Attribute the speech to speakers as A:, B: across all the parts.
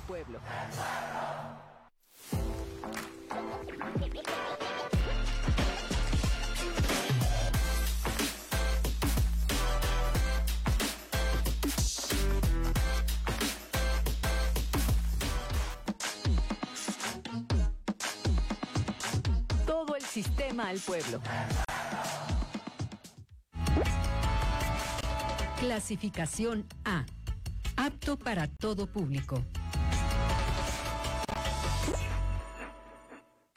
A: pueblo. Todo el sistema al pueblo. Clasificación A. Apto para todo público.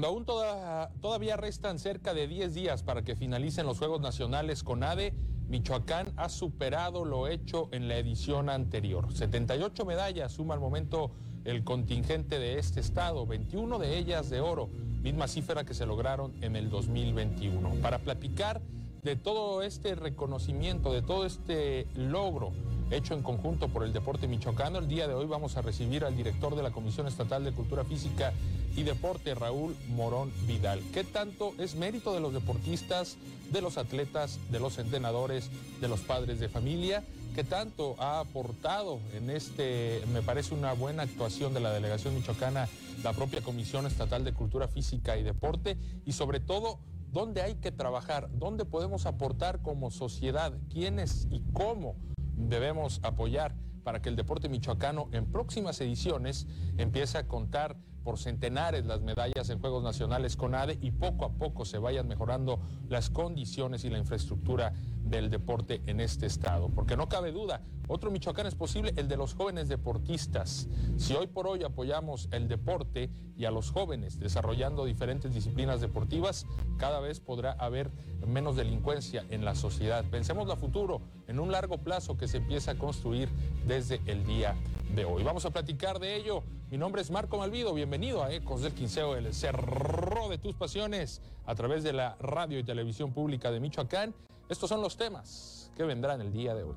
B: Cuando aún toda- todavía restan cerca de 10 días para que finalicen los Juegos Nacionales con ADE, Michoacán ha superado lo hecho en la edición anterior. 78 medallas suma al momento el contingente de este estado, 21 de ellas de oro, misma cifra que se lograron en el 2021. Para platicar de todo este reconocimiento, de todo este logro hecho en conjunto por el deporte michoacano, el día de hoy vamos a recibir al director de la Comisión Estatal de Cultura Física y Deporte, Raúl Morón Vidal. ¿Qué tanto es mérito de los deportistas, de los atletas, de los entrenadores, de los padres de familia? ¿Qué tanto ha aportado en este, me parece una buena actuación de la delegación michoacana, la propia Comisión Estatal de Cultura Física y Deporte? Y sobre todo, ¿dónde hay que trabajar? ¿Dónde podemos aportar como sociedad? ¿Quiénes y cómo debemos apoyar para que el deporte michoacano en próximas ediciones empiece a contar por centenares las medallas en Juegos Nacionales con ADE y poco a poco se vayan mejorando las condiciones y la infraestructura del deporte en este estado. Porque no cabe duda, otro Michoacán es posible, el de los jóvenes deportistas. Si hoy por hoy apoyamos el deporte y a los jóvenes desarrollando diferentes disciplinas deportivas, cada vez podrá haber menos delincuencia en la sociedad. Pensemos la futuro, en un largo plazo que se empieza a construir desde el día de hoy. Vamos a platicar de ello. Mi nombre es Marco Malvido, bienvenido a Ecos del Quinceo, el cerro de tus pasiones, a través de la radio y televisión pública de Michoacán. Estos son los temas que vendrán el día de hoy.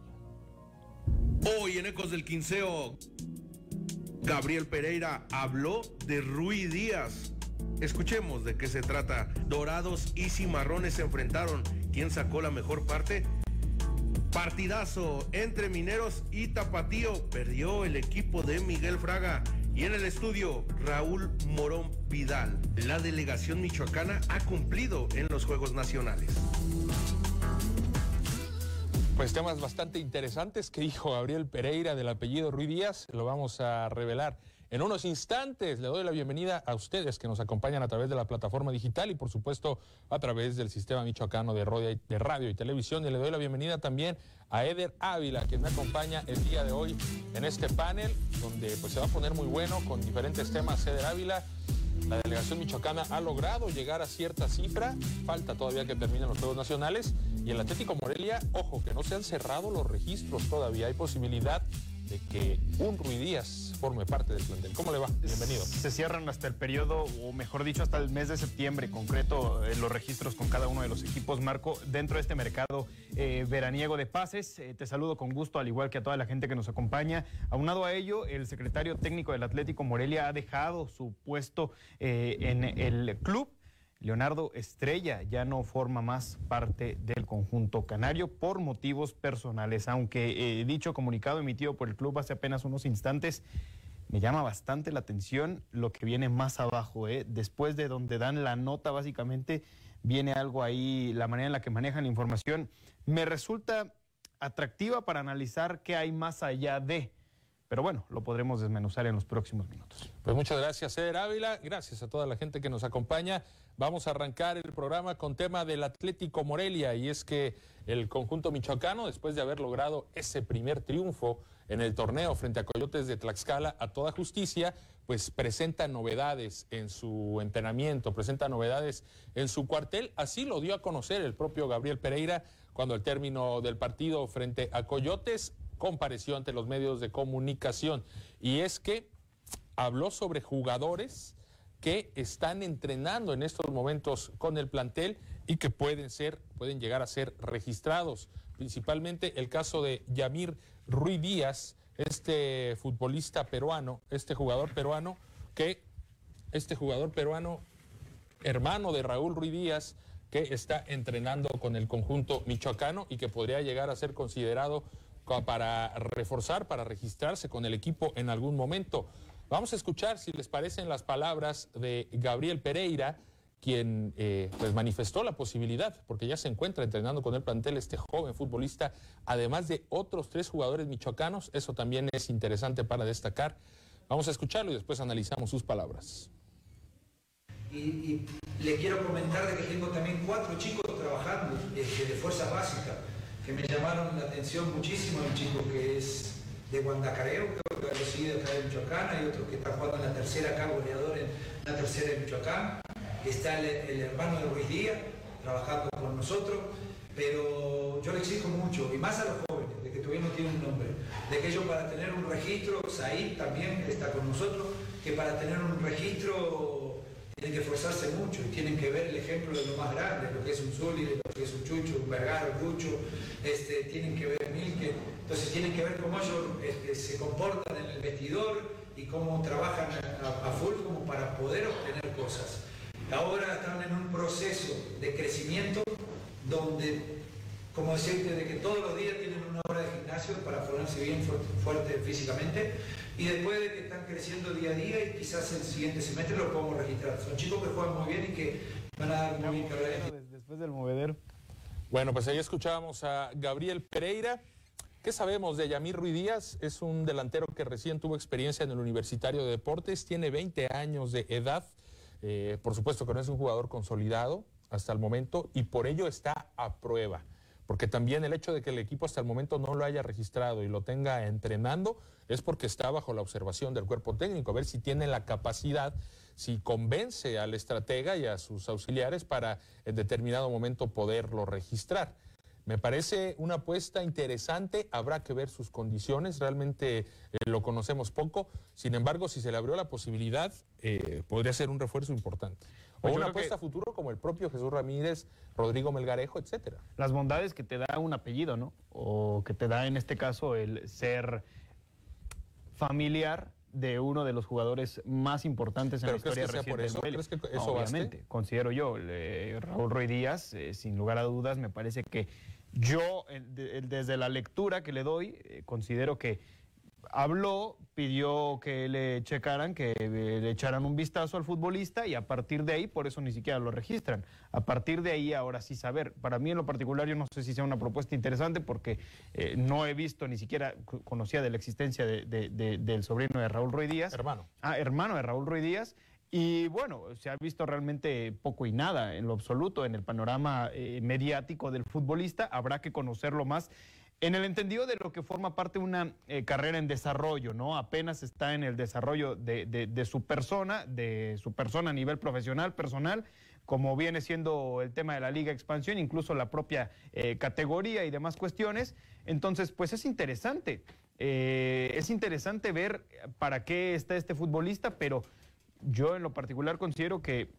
C: Hoy en Ecos del Quinceo, Gabriel Pereira habló de Rui Díaz. Escuchemos de qué se trata. Dorados y Cimarrones se enfrentaron. ¿Quién sacó la mejor parte? Partidazo entre Mineros y Tapatío. Perdió el equipo de Miguel Fraga. Y en el estudio, Raúl Morón Vidal. La delegación michoacana ha cumplido en los Juegos Nacionales.
B: Pues temas bastante interesantes que dijo Gabriel Pereira del apellido Ruiz Díaz, lo vamos a revelar en unos instantes. Le doy la bienvenida a ustedes que nos acompañan a través de la plataforma digital y por supuesto a través del sistema michoacano de radio, y televisión. Y le doy la bienvenida también a Eder Ávila, quien me acompaña el día de hoy en este panel, donde pues se va a poner muy bueno con diferentes temas. Eder Ávila. La delegación michoacana ha logrado llegar a cierta cifra, falta todavía que terminen los Juegos Nacionales y el Atlético Morelia, ojo, que no se han cerrado los registros todavía, hay posibilidad que un Rui Díaz forme parte del plantel. ¿Cómo le va? Bienvenido.
D: Se cierran hasta el periodo, o mejor dicho, hasta el mes de septiembre, concreto, eh, los registros con cada uno de los equipos. Marco, dentro de este mercado eh, veraniego de pases, eh, te saludo con gusto, al igual que a toda la gente que nos acompaña. Aunado a ello, el secretario técnico del Atlético Morelia ha dejado su puesto en el club. Leonardo Estrella ya no forma más parte del conjunto canario por motivos personales, aunque eh, dicho comunicado emitido por el club hace apenas unos instantes me llama bastante la atención lo que viene más abajo, ¿eh? después de donde dan la nota básicamente viene algo ahí, la manera en la que manejan la información, me resulta atractiva para analizar qué hay más allá de. Pero bueno, lo podremos desmenuzar en los próximos minutos.
B: Pues muchas gracias, Eder Ávila. Gracias a toda la gente que nos acompaña. Vamos a arrancar el programa con tema del Atlético Morelia. Y es que el conjunto michoacano, después de haber logrado ese primer triunfo en el torneo frente a Coyotes de Tlaxcala a toda justicia, pues presenta novedades en su entrenamiento, presenta novedades en su cuartel. Así lo dio a conocer el propio Gabriel Pereira cuando al término del partido frente a Coyotes compareció ante los medios de comunicación. Y es que habló sobre jugadores que están entrenando en estos momentos con el plantel y que pueden ser, pueden llegar a ser registrados. Principalmente el caso de Yamir Ruiz Díaz, este futbolista peruano, este jugador peruano, que este jugador peruano, hermano de Raúl Ruiz Díaz, que está entrenando con el conjunto michoacano y que podría llegar a ser considerado para reforzar, para registrarse con el equipo en algún momento. Vamos a escuchar, si les parecen, las palabras de Gabriel Pereira, quien eh, pues manifestó la posibilidad, porque ya se encuentra entrenando con el plantel este joven futbolista, además de otros tres jugadores michoacanos. Eso también es interesante para destacar. Vamos a escucharlo y después analizamos sus palabras.
E: Y, le quiero comentar de que tengo también cuatro chicos trabajando este, de fuerza básica que me llamaron la atención muchísimo. Un chico que es de Guandacareo, creo que ha recibido acá en Michoacán, hay otro que está jugando en la tercera acá, goleador en la tercera de Michoacán está el, hermano de Ruiz Díaz trabajando con nosotros, pero yo le exijo mucho, y más a los jóvenes, de que todavía no tienen un nombre, de que ellos para tener un registro, Said también está con nosotros, que para tener un registro tienen que esforzarse mucho y tienen que ver el ejemplo de lo más grande, lo que es un Zuli, lo que es un Chucho, un Vergara, un Lucho, este, tienen que ver Milke, entonces tienen que ver cómo ellos este, se comportan en el vestidor y cómo trabajan a full como para poder obtener cosas. Ahora están en un proceso de crecimiento donde, como decirte, de que todos los días tienen una hora de gimnasio para ponerse bien fuerte, físicamente y después de que están creciendo día a día y quizás el siguiente semestre lo podemos registrar. Son chicos que juegan muy bien y que van a dar muy bien
D: Después del movedero.
B: Bueno, pues ahí escuchábamos a Gabriel Pereira. ¿Qué sabemos de Yamir Ruiz Díaz? Es un delantero que recién tuvo experiencia en el Universitario de Deportes, tiene 20 años de edad. Eh, por supuesto que no es un jugador consolidado hasta el momento y por ello está a prueba. Porque también el hecho de que el equipo hasta el momento no lo haya registrado y lo tenga entrenando es porque está bajo la observación del cuerpo técnico, a ver si tiene la capacidad, si convence al estratega y a sus auxiliares para en determinado momento poderlo registrar. Me parece una apuesta interesante, habrá que ver sus condiciones, realmente eh, lo conocemos poco, sin embargo, si se le abrió la posibilidad, eh, podría ser un refuerzo importante. O una apuesta a futuro como el propio Jesús Ramírez, Rodrigo Melgarejo, etcétera.
D: Las bondades que te da un apellido, ¿no? O que te da en este caso el ser familiar de uno de los jugadores más importantes en la historia
B: reciente por eso? ¿Crees que
D: eso Obviamente, considero yo. Raúl Roy Díaz, eh, sin lugar a dudas, me parece que yo, desde la lectura que le doy, eh, considero que habló, pidió que le checaran, que le echaran un vistazo al futbolista y a partir de ahí, por eso ni siquiera lo registran. A partir de ahí, ahora sí saber. Para mí en lo particular, yo no sé si sea una propuesta interesante porque eh, no he visto, ni siquiera conocía de la existencia del sobrino de Raúl Ruiz Díaz.
B: Hermano.
D: Ah, hermano de Raúl Ruiz Díaz. Y bueno, se ha visto realmente poco y nada en lo absoluto en el panorama eh, mediático del futbolista. Habrá que conocerlo más en el entendido de lo que forma parte de una eh, carrera en desarrollo, ¿no? Apenas está en el desarrollo de, su persona, de su persona a nivel profesional, personal, como viene siendo el tema de la Liga Expansión, incluso la propia eh, categoría y demás cuestiones. Entonces, pues es interesante. es interesante ver para qué está este futbolista, pero yo en lo particular considero que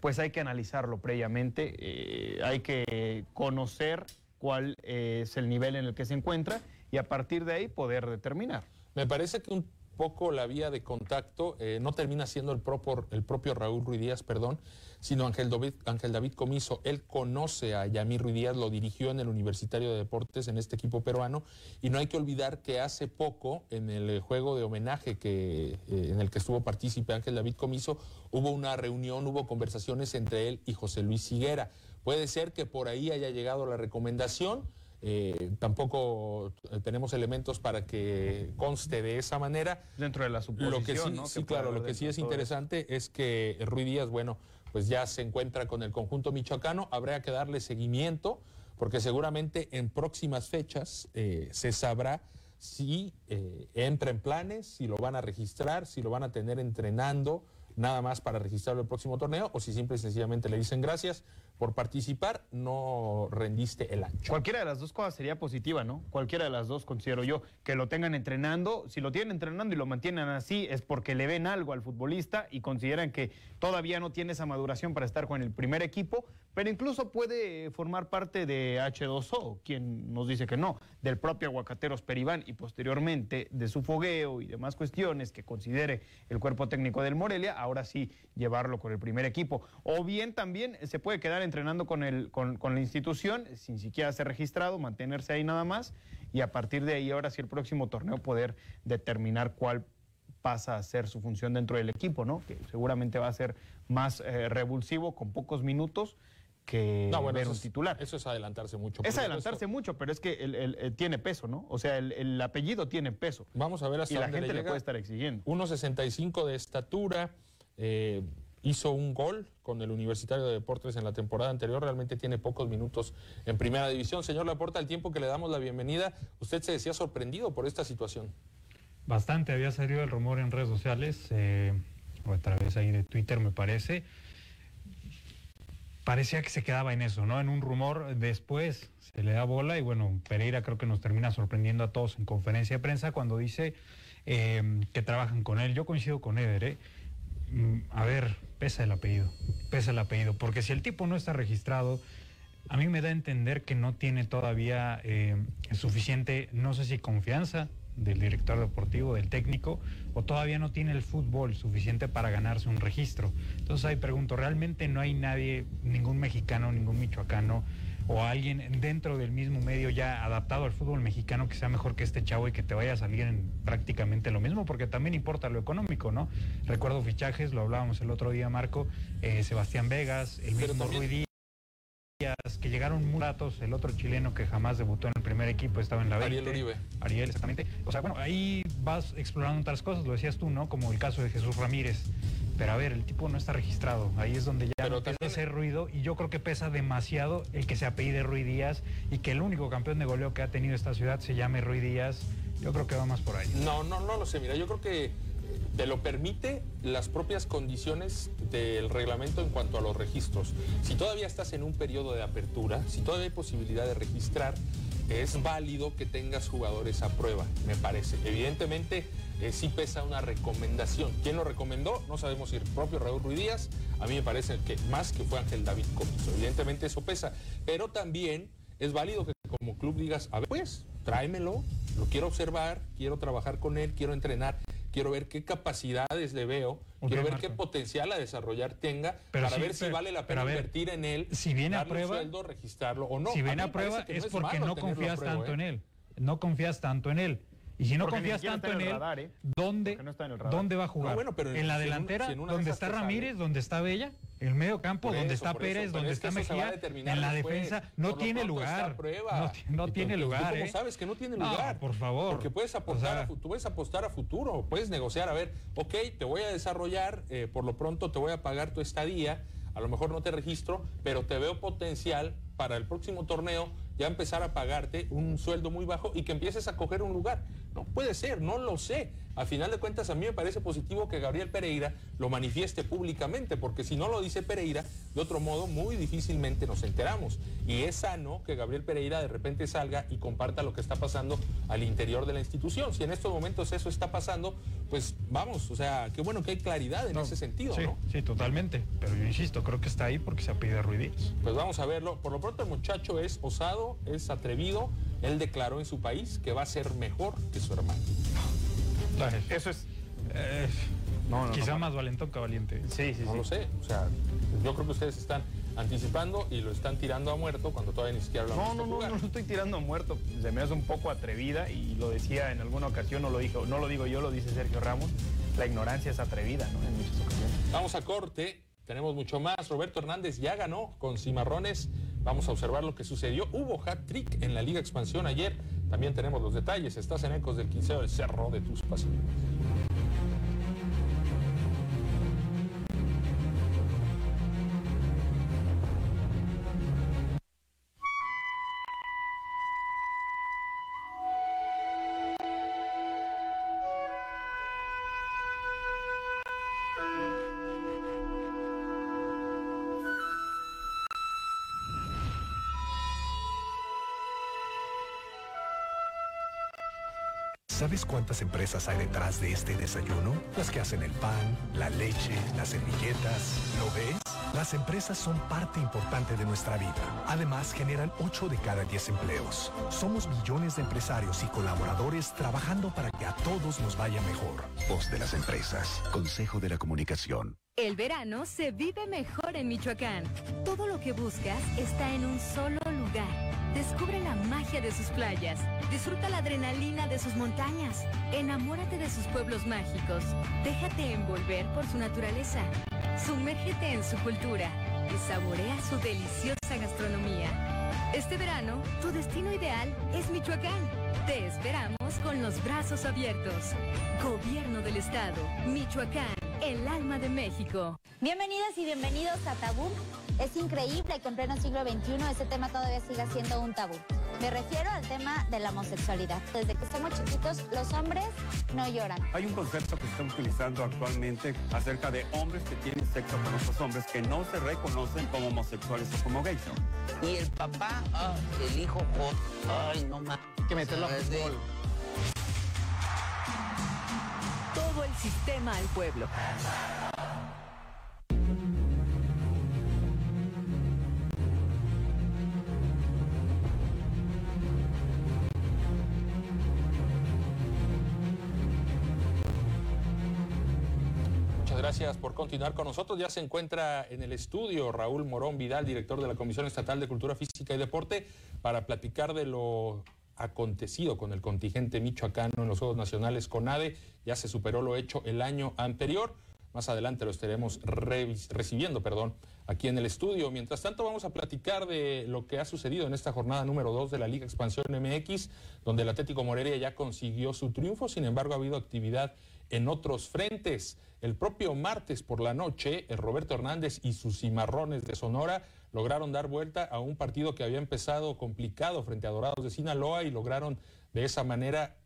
D: pues hay que analizarlo previamente, eh, hay que conocer cuál es el nivel en el que se encuentra y a partir de ahí poder determinar.
B: Me parece que un poco la vía de contacto eh, no termina siendo el propio, Raúl Ruiz Díaz, perdón, sino Ángel David, Ángel David Comiso. Él conoce a Yamir Ruiz Díaz, lo dirigió en el Universitario de Deportes, en este equipo peruano, y no hay que olvidar que hace poco, en el juego de homenaje que, eh, en el que estuvo partícipe Ángel David Comiso, hubo una reunión, hubo conversaciones entre él y José Luis Higuera. Puede ser que por ahí haya llegado la recomendación. Eh, tampoco tenemos elementos para que conste de esa manera.
D: Dentro de la suposición,
B: lo que sí, Sí, claro, lo que sí es interesante es que Ruiz Díaz, bueno, pues ya se encuentra con el conjunto michoacano. Habrá que darle seguimiento porque seguramente en próximas fechas eh, se sabrá si eh, entra en planes, si lo van a registrar, si lo van a tener entrenando nada más para registrarlo el próximo torneo o si simple y sencillamente le dicen gracias por participar, no rendiste el ancho.
D: Cualquiera de las dos cosas sería positiva, ¿no? Cualquiera de las dos considero yo. Que lo tengan entrenando, si lo tienen entrenando y lo mantienen así es porque le ven algo al futbolista y consideran que todavía no tiene esa maduración para estar con el primer equipo, pero incluso puede formar parte de H2O, quien nos dice que no, del propio Aguacateros Peribán y posteriormente de su fogueo y demás cuestiones que considere el cuerpo técnico del Morelia, ahora sí llevarlo con el primer equipo. O bien también se puede quedar entrenando con, el, con, la institución sin siquiera ser registrado, mantenerse ahí nada más y a partir de ahí ahora sí el próximo torneo poder determinar cuál pasa a ser su función dentro del equipo, ¿no? Que seguramente va a ser más eh, revulsivo con pocos minutos que ver un titular.
B: eso es adelantarse mucho.
D: Es adelantarse mucho, pero es que el, tiene peso, ¿no? O sea, el, apellido tiene peso.
B: Vamos a ver hasta
D: y la gente le, puede estar exigiendo.
B: 1.65 de estatura, eh, hizo un gol con el Universitario de Deportes en la temporada anterior, realmente tiene pocos minutos en primera división. Señor Laporta, al tiempo que le damos la bienvenida, usted se decía sorprendido por esta situación.
F: Bastante, había salido el rumor en redes sociales, eh, o a través ahí de Twitter me parece. Parecía que se quedaba en eso, ¿no? En un rumor, después se le da bola y bueno, Pereira creo que nos termina sorprendiendo a todos en conferencia de prensa cuando dice eh, que trabajan con él. Yo coincido con Eder, ¿eh? Mm, a ver, pesa el apellido, pesa el apellido, porque si el tipo no está registrado, a mí me da a entender que no tiene todavía eh, suficiente, no sé si confianza del director deportivo, del técnico, o todavía no tiene el fútbol suficiente para ganarse un registro. Entonces ahí pregunto, ¿realmente no hay nadie, ningún mexicano, ningún michoacano, o alguien dentro del mismo medio ya adaptado al fútbol mexicano que sea mejor que este chavo y que te vaya a salir en prácticamente lo mismo, porque también importa lo económico, ¿no? Recuerdo fichajes, lo hablábamos el otro día, Marco, eh, Sebastián Vegas, el mismo Rui Díaz, que llegaron muy ratos, el otro chileno que jamás debutó en el primer equipo estaba en la 20.
B: Ariel Uribe.
F: Ariel, exactamente. O sea, bueno, ahí vas explorando otras cosas, lo decías tú, ¿no? Como el caso de Jesús Ramírez. Pero a ver, el tipo no está registrado. Ahí es donde ya empieza a hacer ruido. Y yo creo que pesa demasiado el que se apellide Rui Díaz y que el único campeón de goleo que ha tenido esta ciudad se llame Rui Díaz. Yo creo que va más por ahí.
B: No, no, no lo sé. Mira, yo creo que te lo permite las propias condiciones del reglamento en cuanto a los registros. Si todavía estás en un periodo de apertura, si todavía hay posibilidad de registrar, es válido que tengas jugadores a prueba, me parece. Evidentemente, eh, sí pesa una recomendación. ¿Quién lo recomendó? No sabemos si el propio Raúl Ruiz Díaz. A mí me parece que más que fue Ángel David Comiso. Evidentemente eso pesa. Pero también es válido que como club digas, a ver, pues, tráemelo, lo quiero observar, quiero trabajar con él, quiero entrenar quiero ver qué capacidades le veo, quiero ver qué potencial a desarrollar tenga para ver si vale la pena invertir en él,
F: si viene a prueba,
B: sueldo, registrarlo o no.
F: Si viene a, prueba es, porque no confías tanto ¿eh? en él, no confías tanto en él. Y si no confías tanto en él, ¿eh? ¿dónde, ¿dónde va a jugar? ¿En la delantera? ¿Dónde está Ramírez? ¿Dónde está Bella? ¿En el medio campo? ¿Dónde está Pérez? ¿Dónde está Mejía? En la defensa no tiene lugar. No, tiene lugar. ¿Cómo
B: ¿eh? sabes que no tiene lugar?
F: por favor.
B: Porque puedes apostar, a, tú puedes apostar a futuro, puedes negociar, a ver, ok, te voy a desarrollar, eh, por lo pronto te voy a pagar tu estadía, a lo mejor no te registro, pero te veo potencial para el próximo torneo ya empezar a pagarte un sueldo muy bajo y que empieces a coger un lugar. No puede ser, no lo sé. A final de cuentas, a mí me parece positivo que Gabriel Pereira lo manifieste públicamente, porque si no lo dice Pereira, de otro modo, muy difícilmente nos enteramos. Y es sano que Gabriel Pereira de repente salga y comparta lo que está pasando al interior de la institución. Si en estos momentos eso está pasando, pues vamos, o sea, qué bueno que hay claridad en ese sentido,
F: sí,
B: ¿no?
F: Sí, totalmente. Pero yo insisto, creo que está ahí porque se ha pedido ruidías.
B: Pues vamos a verlo. Por lo pronto, el muchacho es osado, es atrevido. Él declaró en su país que va a ser mejor que su hermano.
D: Eso es.
F: Eh, quizá más valentón que valiente.
B: Sí, sí, no lo sé. O sea, yo creo que ustedes están anticipando y lo están tirando a muerto cuando todavía ni siquiera lo
D: han No, no, no, no lo estoy tirando a muerto. Se me hace un poco atrevida y lo decía en alguna ocasión, no lo, dijo, no lo digo yo, lo dice Sergio Ramos. La ignorancia es atrevida, ¿no? En muchas ocasiones.
B: Vamos a corte. Tenemos mucho más. Roberto Hernández ya ganó con Cimarrones. Vamos a observar lo que sucedió. Hubo hat-trick en la Liga Expansión ayer. También tenemos los detalles. Estás en Ecos del Quinceo del Cerro de tus Pasillos.
G: ¿Sabes cuántas empresas hay detrás de este desayuno? Las que hacen el pan, la leche, las servilletas. ¿Lo ves? Las empresas son parte importante de nuestra vida. Además, generan 8 de cada 10 empleos. Somos millones de empresarios y colaboradores trabajando para que a todos nos vaya mejor.
H: Voz de las empresas. Consejo de la Comunicación.
A: El verano se vive mejor en Michoacán. Todo lo que buscas está en un solo lugar. Descubre la magia de sus playas. Disfruta la adrenalina de sus montañas. Enamórate de sus pueblos mágicos. Déjate envolver por su naturaleza. Sumérgete en su cultura y saborea su deliciosa gastronomía. Este verano, tu destino ideal es Michoacán. Te esperamos con los brazos abiertos. Gobierno del Estado, Michoacán, el alma de México.
I: Bienvenidas y bienvenidos a Tabú. Es increíble que en pleno siglo XXI ese tema todavía siga siendo un tabú. Me refiero al tema de la homosexualidad. Desde que somos chiquitos, los hombres no lloran.
J: Hay un concepto que se está utilizando actualmente acerca de hombres que tienen sexo con otros hombres que no se reconocen como homosexuales o como gays.
K: Y el papá, ah, el hijo, ay, no más.
D: Que meterlo a fútbol.
A: Todo el sistema al pueblo.
B: Gracias por continuar con nosotros. Ya se encuentra en el estudio Raúl Morón Vidal, director de la Comisión Estatal de Cultura Física y Deporte, para platicar de lo acontecido con el contingente michoacano en los Juegos Nacionales con ADE. Ya se superó lo hecho el año anterior. Más adelante lo estaremos recibiendo, perdón, aquí en el estudio. Mientras tanto, vamos a platicar de lo que ha sucedido en esta jornada número 2 de la Liga Expansión MX, donde el Atlético Morelia ya consiguió su triunfo. Sin embargo, ha habido actividad en otros frentes. El propio martes por la noche, Roberto Hernández y sus cimarrones de Sonora lograron dar vuelta a un partido que había empezado complicado frente a Dorados de Sinaloa y lograron de esa manera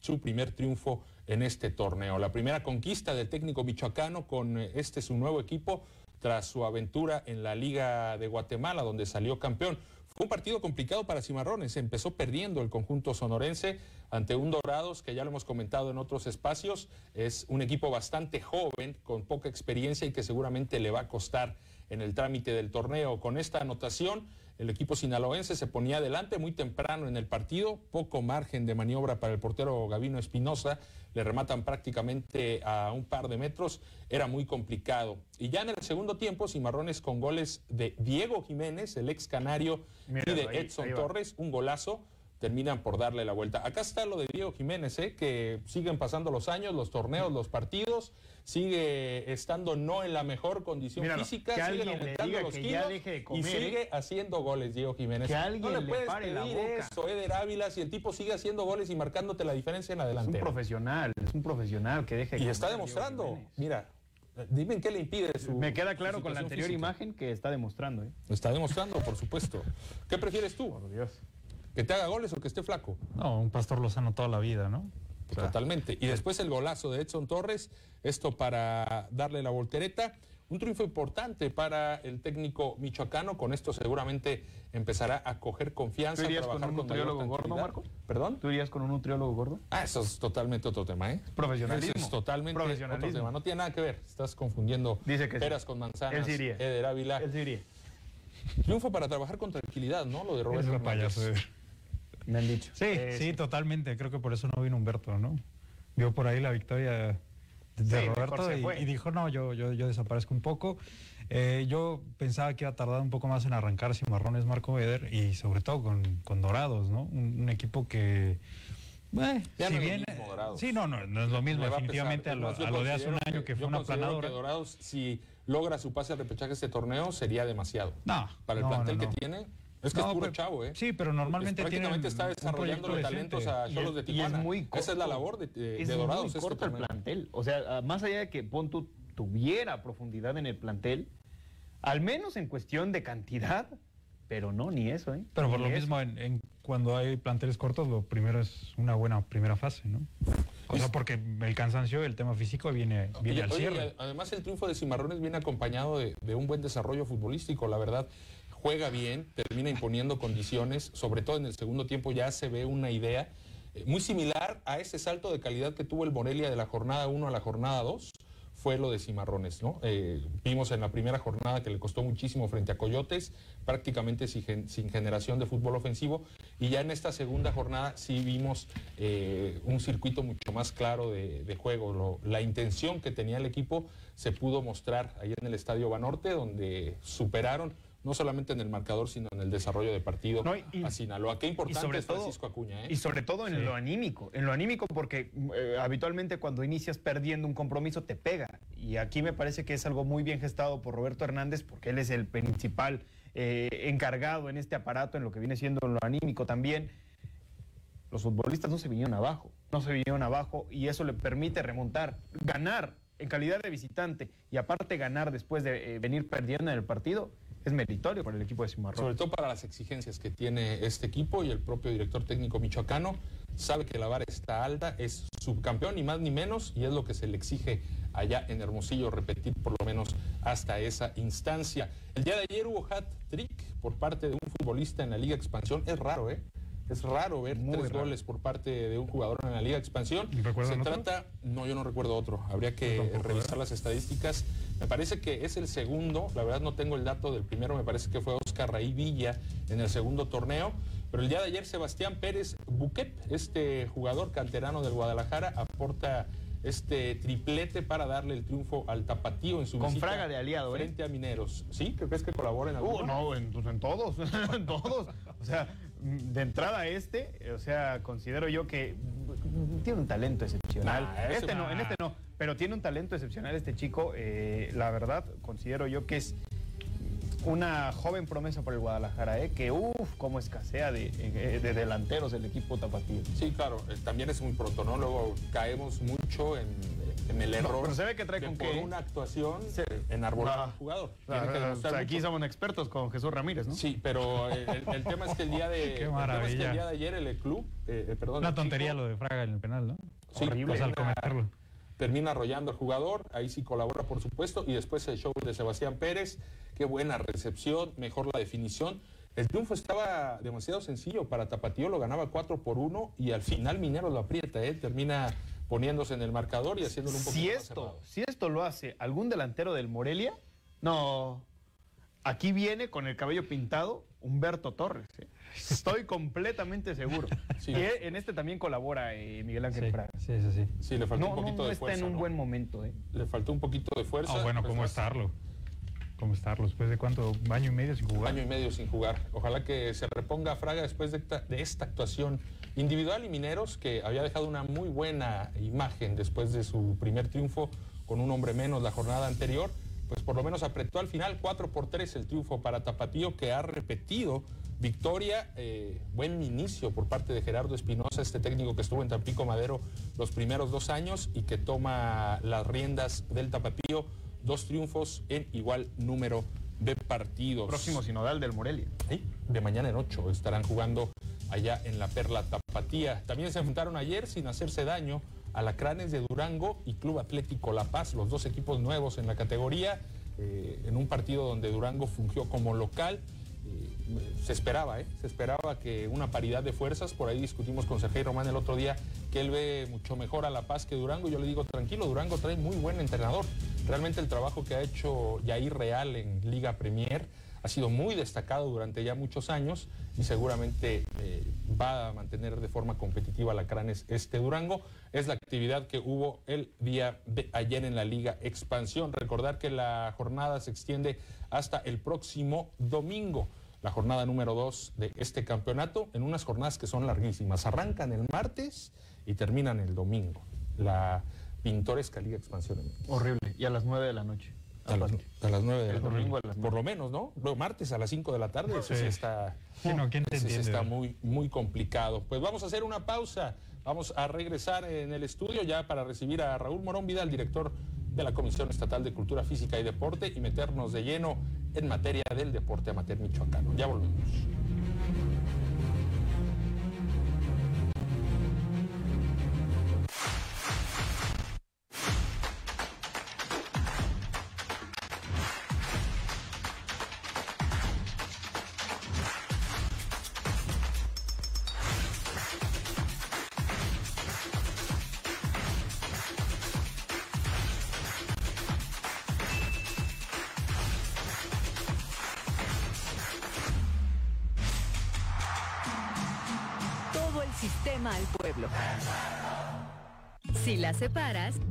B: su primer triunfo en este torneo. La primera conquista del técnico michoacano con eh, este su nuevo equipo tras su aventura en la Liga de Guatemala, donde salió campeón. Un partido complicado para Cimarrones. Empezó perdiendo el conjunto sonorense ante un Dorados que ya lo hemos comentado en otros espacios. Es un equipo bastante joven, con poca experiencia y que seguramente le va a costar en el trámite del torneo. Con esta anotación, el equipo sinaloense se ponía adelante muy temprano en el partido, poco margen de maniobra para el portero Gavino Espinosa, le rematan prácticamente a un par de metros, era muy complicado. Y ya en el segundo tiempo, Cimarrones con goles de Diego Jiménez, el ex canario, y de Edson Torres, un golazo terminan por darle la vuelta. Acá está lo de Diego Jiménez, ¿eh? que siguen pasando los años, los torneos, los partidos, sigue estando no en la mejor condición física, sigue aumentando los kilos y sigue ¿eh? haciendo goles Diego Jiménez.
D: no le, puedes pedir la
B: eso, Eder Ávila, si el tipo sigue haciendo goles y marcándote la diferencia en adelante.
D: Es un profesional, es un profesional que deje.
B: Y está demostrando, mira, Dime en qué le impide su.
D: Me queda claro con la anterior imagen que está demostrando. ¿eh?
B: Está demostrando, por supuesto. ¿Qué prefieres tú?
D: Por Dios.
B: ¿Que te haga goles o que esté flaco?
F: No, un Pastor Lozano toda la vida, ¿no?
B: Totalmente. Y después el golazo de Edson Torres, esto para darle la voltereta. Un triunfo importante para el técnico michoacano. Con esto seguramente empezará a coger confianza.
D: ¿Tú irías con un nutriólogo gordo, Marco?
B: ¿Perdón?
D: ¿Tú irías con un nutriólogo gordo?
B: Ah, eso es totalmente otro tema, ¿eh?
D: Profesionalismo.
B: Eso es totalmente otro tema. No tiene nada que ver. Estás confundiendo
D: Dice que
B: peras con manzanas.
D: Él iría.
B: Eder Ávila.
D: Él iría.
B: Triunfo para trabajar con tranquilidad, ¿no? Lo de Roberto
D: me han dicho.
F: Sí, eh, sí, totalmente. Creo que por eso no vino Humberto, ¿no? Vio por ahí la victoria de Roberto y, dijo, no, yo, yo, yo desaparezco un poco. Eh, yo pensaba que iba a tardar un poco más en arrancar Cimarrones Marco Eder y sobre todo con, Dorados, ¿no? Un, equipo que...
B: Eh, si bien,
F: sí, no, no, no es lo mismo definitivamente a, lo, de hace un año que, fue una planadora.
B: Que Dorados, si logra su pase al repechaje este torneo, sería demasiado.
F: No,
B: para el plantel que tiene. Es que es puro chavo, ¿eh?
F: Sí, pero normalmente
B: prácticamente está desarrollando talentos a Cholos de Tijuana.
D: es muy corto,
B: Esa es la labor de, de,
D: es
B: Dorados.
D: Muy corto el plantel. O sea, más allá de que Pontu tuviera profundidad en el plantel, al menos en cuestión de cantidad, pero no, ni eso, ¿eh?
F: Pero por lo mismo, en, cuando hay planteles cortos, lo primero es una buena primera fase, ¿no? O sea, porque el cansancio, el tema físico viene, viene al cierre.
B: además, el triunfo de Cimarrones viene acompañado de, de un buen desarrollo futbolístico, la verdad juega bien, termina imponiendo condiciones, sobre todo en el segundo tiempo ya se ve una idea. eh, muy similar a ese salto de calidad que tuvo el Morelia de la jornada 1 a la jornada 2 fue lo de Cimarrones, ¿no? Eh, vimos en la primera jornada que le costó muchísimo frente a Coyotes, prácticamente sin, generación de fútbol ofensivo, y ya en esta segunda jornada sí vimos eh, un circuito mucho más claro de, juego. La intención que tenía el equipo se pudo mostrar ahí en el Estadio Banorte, donde superaron no solamente en el marcador, sino en el desarrollo de partido a Sinaloa. Qué importante
D: sobre
B: es
D: todo-
B: Francisco Acuña, ¿eh?
D: Y sobre todo en
B: Sí.
D: lo anímico, en lo anímico porque eh, habitualmente cuando inicias perdiendo un compromiso te pega. Y aquí me parece que es algo muy bien gestado por Roberto Hernández porque él es el principal eh, encargado en este aparato, en lo que viene siendo lo anímico también. Los futbolistas no se vinieron abajo, no se vinieron abajo y eso le permite remontar, ganar en calidad de visitante y aparte ganar después de eh, venir perdiendo en el partido es meritorio para el equipo de Cimarrón.
B: Sobre todo para las exigencias que tiene este equipo y el propio director técnico michoacano sabe que la vara está alta, es subcampeón ni más ni menos y es lo que se le exige allá en Hermosillo repetir por lo menos hasta esa instancia. El día de ayer hubo hat trick por parte de un futbolista en la Liga Expansión, es raro, ¿eh? Es raro ver tres
F: raro.
B: goles por parte de un jugador en la Liga Expansión.
F: ¿Recuerdan
B: Se
F: otro?
B: trata, no, yo no recuerdo otro. Habría que revisar las estadísticas. Me parece que es el segundo, la verdad no tengo el dato del primero, me parece que fue Oscar Raí Villa en el segundo torneo. Pero el día de ayer Sebastián Pérez Buquet, este jugador canterano del Guadalajara, aporta este triplete para darle el triunfo al tapatío en su
D: Con
B: visita
D: Fraga de aliado, ¿eh?
B: frente a Mineros. ¿Sí? ¿Qué crees que colabora en
D: Uh, no, en, pues, en todos, en todos. O sea, de entrada este, o sea, considero yo que tiene un talento excepcional.
B: Nah,
D: este no,
B: nah.
D: en este no, pero tiene un talento excepcional este chico. eh, la verdad, considero yo que es una joven promesa por el Guadalajara, ¿eh? que uff, cómo escasea de, eh, de delanteros el equipo tapatío.
B: Sí, claro, eh, también es muy pronto, ¿no? Luego caemos mucho en, en el
D: No,
B: error.
D: pero se ve que trae con
B: por
D: qué.
B: una actuación en arbolar
D: Ah.
B: al jugador.
D: Ah,
B: Tiene que
D: ah, o sea, aquí somos expertos con Jesús Ramírez, ¿no?
B: Sí, pero eh, el, el tema es que el día de,
F: Qué
B: el tema es que
F: maravilla.
B: el día de ayer el club, eh, eh, perdón,
F: Una tontería
B: chico,
F: lo de Fraga en el penal, ¿no?
B: Sí,
F: Horrible.
B: termina-
F: al cometerlo.
B: termina arrollando al jugador, ahí sí colabora por supuesto, y después el show de Sebastián Pérez, qué buena recepción, mejor la definición. El triunfo estaba demasiado sencillo para Tapatío, lo ganaba 4 por 1 y al final Minero lo aprieta, ¿eh? termina poniéndose en el marcador y haciéndolo un poquito
D: si
B: más
D: esto,
B: cerrado.
D: si esto lo hace algún delantero del Morelia, no. Aquí viene con el cabello pintado Humberto Torres. ¿eh? Estoy completamente seguro.
B: Sí.
D: Y eh, en este también colabora eh, Miguel Ángel
F: Sí,
D: Fraga.
F: sí, sí, sí.
B: Sí, le faltó
D: No,
B: un
D: no,
B: poquito
D: no
B: de
D: está
B: fuerza.
D: en un
B: ¿no?
D: buen momento. ¿eh?
B: Le faltó un poquito de fuerza.
F: Ah, bueno, ¿cómo estarlo? ¿Cómo estarlo? Después de cuánto, año y medio sin jugar.
B: año y medio sin jugar. Ojalá que se reponga Fraga después de esta, actuación individual y Mineros, que había dejado una muy buena imagen después de su primer triunfo con un hombre menos la jornada anterior, pues por lo menos apretó al final 4 por 3 el triunfo para Tapatío, que ha repetido victoria, eh, buen inicio por parte de Gerardo Espinosa, este técnico que estuvo en Tampico Madero los primeros dos años y que toma las riendas del Tapatío, dos triunfos en igual número de partidos.
D: Próximo sinodal del Morelia.
B: Sí, de mañana en 8 estarán jugando allá en la Perla Tapatía. También se enfrentaron ayer sin hacerse daño Alacranes de Durango y Club Atlético La Paz, los dos equipos nuevos en la categoría, eh, en un partido donde Durango fungió como local. Se esperaba, ¿eh? se esperaba que una paridad de fuerzas, por ahí discutimos con Sergio Román el otro día, que él ve mucho mejor a La Paz que Durango. Yo le digo, tranquilo, Durango trae muy buen entrenador. Realmente el trabajo que ha hecho Yair Real en Liga Premier ha sido muy destacado durante ya muchos años y seguramente eh, va a mantener de forma competitiva la Cranes este Durango. Es la actividad que hubo el día de ayer en la Liga Expansión. Recordar que la jornada se extiende hasta el próximo domingo. La jornada número 2 de este campeonato, en unas jornadas que son larguísimas. Arrancan el martes y terminan el domingo. La pintoresca Liga Expansión.
D: Horrible. Y a las 9 de la noche.
B: A las, a las 9 de la noche. Por lo menos, ¿no? Luego martes a las 5 de la tarde, eso sí, está,
F: Sí, no, ¿quién te
B: sí
F: entiende,
B: está muy, muy complicado. Pues vamos a hacer una pausa. Vamos a regresar en el estudio ya para recibir a Raúl Morón Vidal, director de la Comisión Estatal de Cultura Física y Deporte, y meternos de lleno en materia del deporte amateur michoacano. Ya volvemos.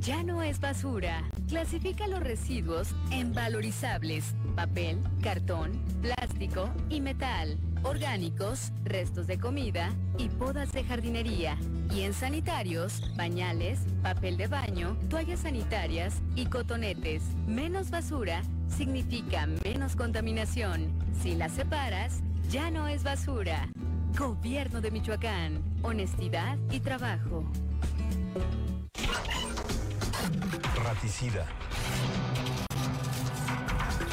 L: Ya no es basura. Clasifica los residuos en valorizables, papel, cartón, plástico y metal, orgánicos, restos de comida y podas de jardinería. Y en sanitarios, pañales, papel de baño, toallas sanitarias y cotonetes. Menos basura significa menos contaminación. Si la separas, ya no es basura. Gobierno de Michoacán. Honestidad y trabajo.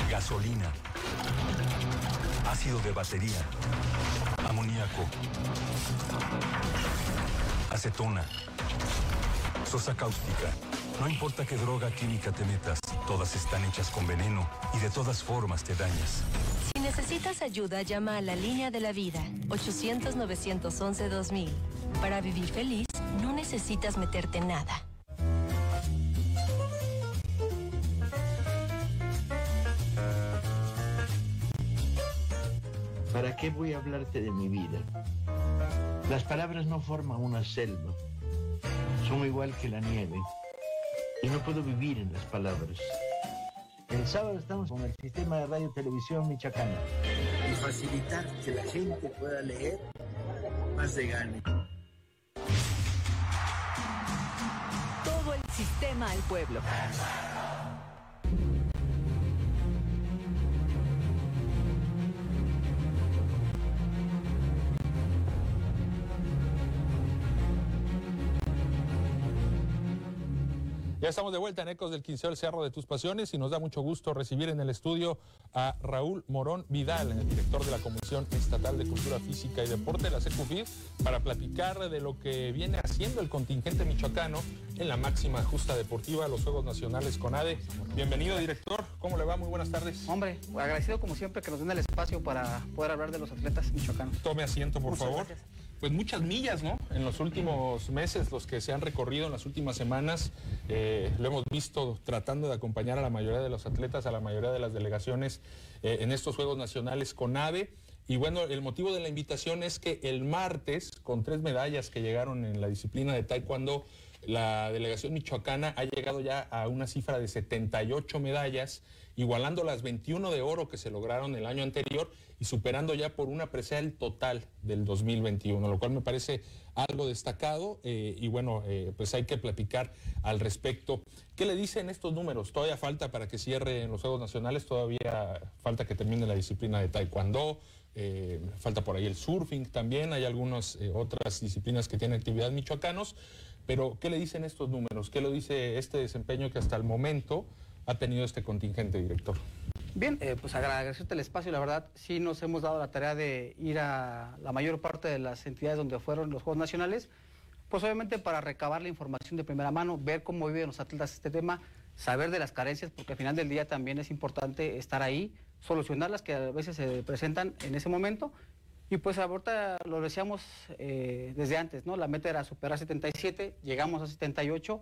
M: Gasolina. Ácido de batería. Amoníaco. Acetona. Sosa cáustica. No importa qué droga química te metas, todas están hechas con veneno y de todas formas te dañas.
N: Si necesitas ayuda, llama a la línea de la vida, 800-911-2000. Para vivir feliz, no necesitas meterte nada.
O: ¿Para qué voy a hablarte de mi vida? Las palabras no forman una selva. Son igual que la nieve. Y no puedo vivir en las palabras. El sábado estamos con el sistema de radio televisión michoacana. Y facilitar que la gente pueda leer más de gane.
L: Todo el sistema al pueblo.
B: Ya estamos de vuelta en Ecos del Quinceo, el Cerro de tus Pasiones, y nos da mucho gusto recibir en el estudio a Raúl Morón Vidal, el director de la Comisión Estatal de Cultura Física y Deporte, la CECUFID, para platicar de lo que viene haciendo el contingente michoacano en la máxima justa deportiva, los Juegos Nacionales con ADE. Bienvenido, director. ¿Cómo le va? Muy buenas tardes.
P: Hombre, agradecido como siempre que nos den el espacio para poder hablar de los atletas michoacanos.
B: Tome asiento, por
P: Muchas
B: favor.
P: gracias.
B: Pues muchas millas, ¿no? En los últimos meses, los que se han recorrido en las últimas semanas, eh, lo hemos visto tratando de acompañar a la mayoría de los atletas, a la mayoría de las delegaciones eh, en estos Juegos Nacionales con AVE. Y bueno, el motivo de la invitación es que el martes, con tres medallas que llegaron en la disciplina de Taekwondo, la delegación michoacana ha llegado ya a una cifra de 78 medallas, igualando las 21 de oro que se lograron el año anterior y superando ya por una presea el total del 2021, lo cual me parece algo destacado eh, y bueno, eh, pues hay que platicar al respecto. ¿Qué le dicen estos números? Todavía falta para que cierre en los Juegos Nacionales, todavía falta que termine la disciplina de Taekwondo, eh, falta por ahí el surfing también, hay algunas otras disciplinas que tienen actividad michoacanos, pero ¿qué le dicen estos números? ¿Qué lo dice este desempeño que hasta el momento ha tenido este contingente, director?
P: Bien, eh, pues agradecerte el espacio, la verdad, sí nos hemos dado la tarea de ir a la mayor parte de las entidades donde fueron los Juegos Nacionales, pues obviamente para recabar la información de primera mano, ver cómo viven los atletas este tema, saber de las carencias, porque al final del día también es importante estar ahí, solucionarlas que a veces se presentan en ese momento. Y pues ahorita lo decíamos eh, desde antes, ¿no? La meta era superar 77, llegamos a 78,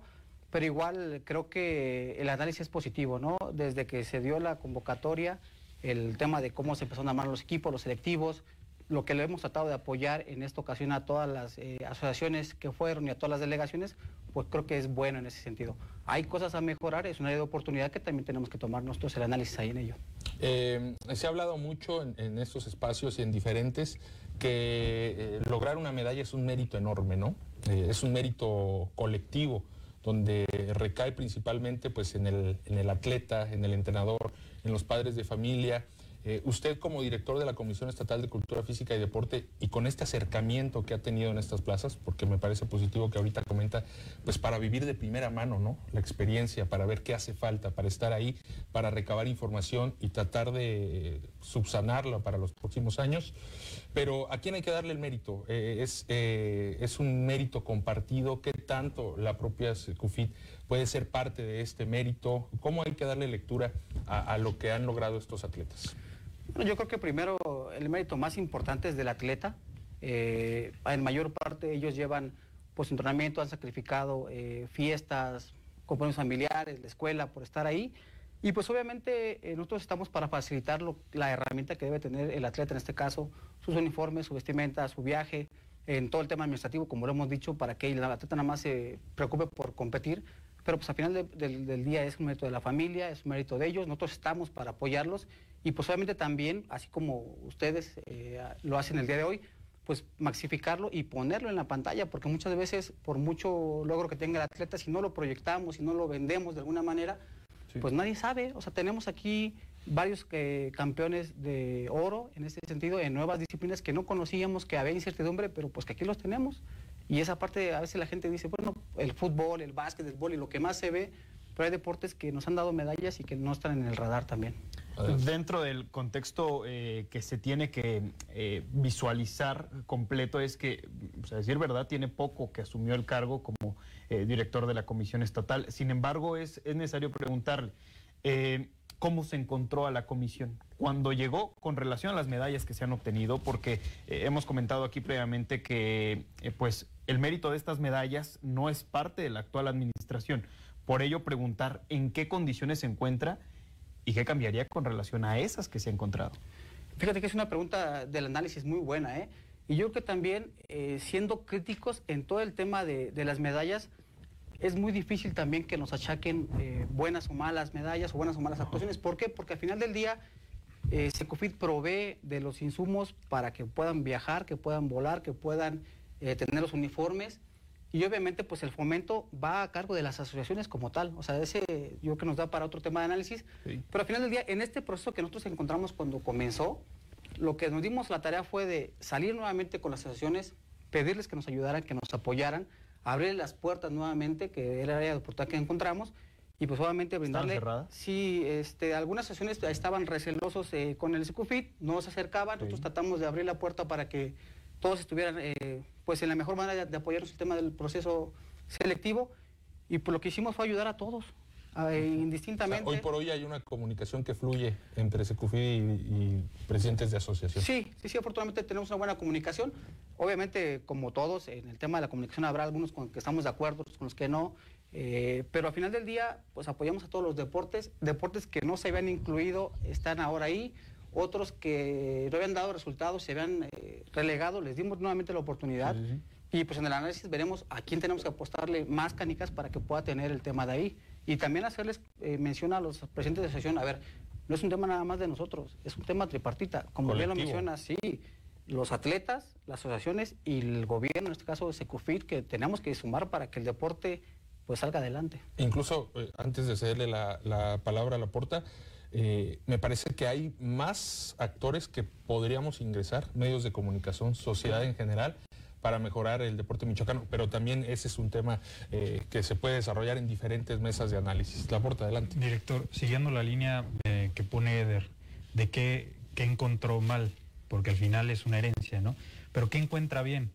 P: pero igual creo que el análisis es positivo, ¿no? Desde que se dio la convocatoria, el tema de cómo se empezaron a armar los equipos, los selectivos, lo que le hemos tratado de apoyar en esta ocasión a todas las eh, asociaciones que fueron y a todas las delegaciones, pues creo que es bueno en ese sentido. Hay cosas a mejorar, es una oportunidad que también tenemos que tomar nosotros el análisis ahí en ello.
B: Eh, se ha hablado mucho en, en estos espacios y en diferentes que eh, lograr una medalla es un mérito enorme, ¿no? Es un mérito colectivo donde recae principalmente pues en el, en el atleta, en el entrenador, en los padres de familia. Eh, usted como director de la Comisión Estatal de Cultura Física y Deporte y con este acercamiento que ha tenido en estas plazas, porque me parece positivo que ahorita comenta, pues para vivir de primera mano, ¿no? La experiencia, para ver qué hace falta, para estar ahí, para recabar información y tratar de subsanarla para los próximos años. Pero a quién hay que darle el mérito? Eh, es, eh, es un mérito compartido. ¿Qué tanto la propia CUFIT puede ser parte de este mérito? ¿Cómo hay que darle lectura a lo que han logrado estos atletas?
P: Bueno, yo creo que primero el mérito más importante es del atleta. Eh, en mayor parte ellos llevan pues entrenamiento, han sacrificado eh, fiestas, compromisos familiares, la escuela por estar ahí. Y pues obviamente eh, nosotros estamos para facilitar lo- la herramienta que debe tener el atleta, en este caso, sus uniformes, su vestimenta, su viaje, en todo el tema administrativo, como lo hemos dicho, para que el atleta nada más se preocupe por competir, pero pues al final de- del, del día es un mérito de la familia, es un mérito de ellos, nosotros estamos para apoyarlos y pues obviamente también, así como ustedes eh, lo hacen el día de hoy, pues maxificarlo y ponerlo en la pantalla, porque muchas veces por mucho logro que tenga el atleta, si no lo proyectamos, si no lo vendemos de alguna manera, pues nadie sabe. O sea, tenemos aquí varios eh, campeones de oro en este sentido, en nuevas disciplinas que no conocíamos, que había incertidumbre, pero pues que aquí los tenemos. Y esa parte, a veces la gente dice, bueno, el fútbol, el básquet, el y lo que más se ve, pero hay deportes que nos han dado medallas y que no están en el radar también.
Q: Dentro del contexto eh, que se tiene que eh, visualizar completo es que, o sea, a decir verdad, tiene poco que asumió el cargo como eh, director de la Comisión Estatal. Sin embargo, es, es necesario preguntarle eh, cómo se encontró a la comisión cuando llegó con relación a las medallas que se han obtenido, porque eh, hemos comentado aquí previamente que eh, pues el mérito de estas medallas no es parte de la actual administración. Por ello, preguntar en qué condiciones se encuentra ¿Y qué cambiaría con relación a esas que se ha encontrado?
P: Fíjate que es una pregunta del análisis muy buena, ¿eh? Y yo creo que también, eh, siendo críticos en todo el tema de, de las medallas, es muy difícil también que nos achaquen eh, buenas o malas medallas o buenas o malas actuaciones. ¿Por qué? Porque al final del día, eh, Secufit provee de los insumos para que puedan viajar, que puedan volar, que puedan eh, tener los uniformes. Y obviamente, pues el fomento va a cargo de las asociaciones como tal. O sea, ese yo creo que nos da para otro tema de análisis. Pero al final del día, en este proceso que nosotros encontramos cuando comenzó, lo que nos dimos la tarea fue de salir nuevamente con las asociaciones, pedirles que nos ayudaran, que nos apoyaran, abrir las puertas nuevamente, que era el área de oportunidad que encontramos, y pues obviamente brindarle...
Q: cerradas?
P: Sí, este, algunas asociaciones estaban recelosos eh, con el Secufit, no se acercaban, nosotros tratamos de abrir la puerta para que todos estuvieran eh, pues en la mejor manera de, de apoyarnos el tema del proceso selectivo, y pues lo que hicimos fue ayudar a todos, a- eh, indistintamente.
B: Hoy por hoy hay una comunicación que fluye entre Secufi y, y presidentes de asociación.
P: Sí, sí, sí, afortunadamente tenemos una buena comunicación. Obviamente, como todos, en el tema de la comunicación habrá algunos con los que estamos de acuerdo, otros con los que no, eh, pero al final del día, pues apoyamos a todos los deportes. Deportes que no se habían incluido están ahora ahí, otros que no habían dado resultados, se habían eh, relegado, les dimos nuevamente la oportunidad. Y pues en el análisis veremos a quién tenemos que apostarle más canicas para que pueda tener el tema de ahí. Y también hacerles eh, mención a los presidentes de asociación, a ver, no es un tema nada más de nosotros, es un tema tripartita. Como bien lo menciona, sí, los atletas, las asociaciones y el gobierno, en este caso de Secufit, que tenemos que sumar para que el deporte pues salga adelante.
B: Incluso eh, antes de cederle la, la palabra a la porta, eh, me parece que hay más actores que podríamos ingresar, medios de comunicación, sociedad en general, para mejorar el deporte michoacano, pero también ese es un tema eh, que se puede desarrollar en diferentes mesas de análisis. La porta, adelante.
F: Director, siguiendo la línea eh, que pone Eder, de qué, qué encontró mal, porque al final es una herencia, ¿no? Pero qué encuentra bien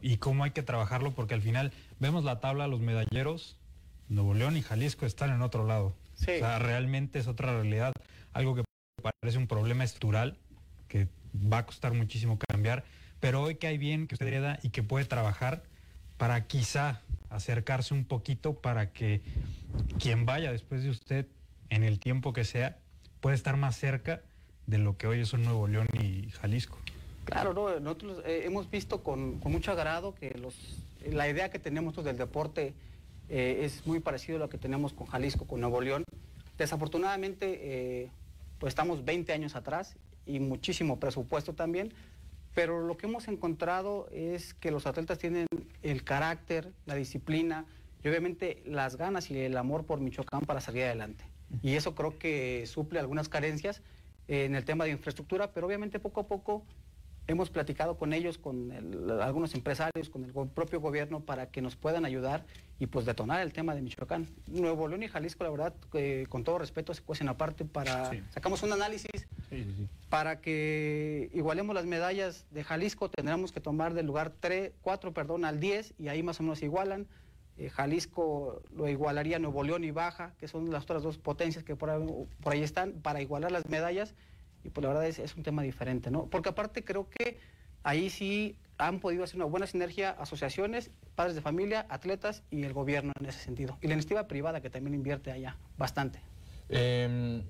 F: y cómo hay que trabajarlo, porque al final vemos la tabla, los medalleros, Nuevo León y Jalisco están en otro lado. O sea, realmente es otra realidad, algo que parece un problema estructural que va a costar muchísimo cambiar, pero hoy que hay bien, que usted hereda y que puede trabajar para quizá acercarse un poquito para que quien vaya después de usted, en el tiempo que sea, pueda estar más cerca de lo que hoy es un Nuevo León y Jalisco.
P: Claro, no, nosotros eh, hemos visto con, con mucho agrado que los, la idea que tenemos del deporte eh, es muy parecido a lo que tenemos con Jalisco, con Nuevo León. Desafortunadamente, eh, pues estamos 20 años atrás y muchísimo presupuesto también, pero lo que hemos encontrado es que los atletas tienen el carácter, la disciplina y obviamente las ganas y el amor por Michoacán para salir adelante. Y eso creo que suple algunas carencias en el tema de infraestructura, pero obviamente poco a poco hemos platicado con ellos, con el- algunos empresarios, con el propio gobierno para que nos puedan ayudar y pues detonar el tema de Michoacán. Nuevo León y Jalisco, la verdad, eh, con todo respeto, se cuecen aparte para... Sacamos un análisis para que igualemos las medallas de Jalisco, tendremos que tomar del lugar 3, 4 perdón, al 10 y ahí más o menos se igualan. Eh, Jalisco lo igualaría Nuevo León y Baja, que son las otras dos potencias que por ahí, por ahí están, para igualar las medallas. Y pues la verdad es, es un tema diferente, ¿no? Porque aparte creo que ahí sí han podido hacer una buena sinergia asociaciones, padres de familia, atletas y el gobierno en ese sentido. Y la iniciativa privada que también invierte allá bastante.
B: Eh,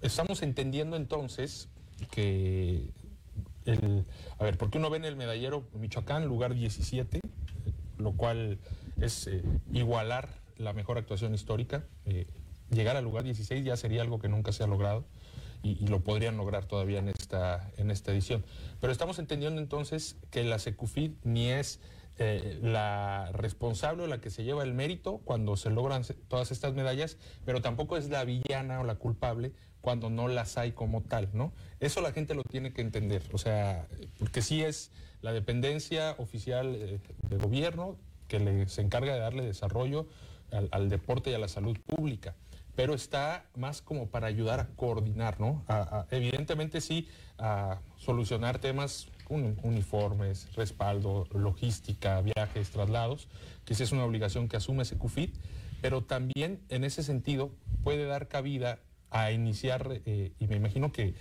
B: estamos entendiendo entonces que El, a ver, porque uno ve en el medallero Michoacán, lugar 17, lo cual es eh, igualar la mejor actuación histórica. Eh, llegar al lugar 16 ya sería algo que nunca se ha logrado y, lo podrían lograr todavía en esta, en esta edición. Pero estamos entendiendo entonces que la Secufid ni es eh, la responsable o la que se lleva el mérito cuando se logran todas estas medallas, pero tampoco es la villana o la culpable cuando no las hay como tal, ¿no? Eso la gente lo tiene que entender, o sea, porque sí es la dependencia oficial eh, de gobierno que le, se encarga de darle desarrollo al, deporte y a la salud pública, pero está más como para ayudar a coordinar, ¿no? Evidentemente sí, a solucionar temas uniformes, respaldo, logística, viajes, traslados, que esa es una obligación que asume Secufit, pero también en ese sentido puede dar cabida a iniciar, eh, y me imagino que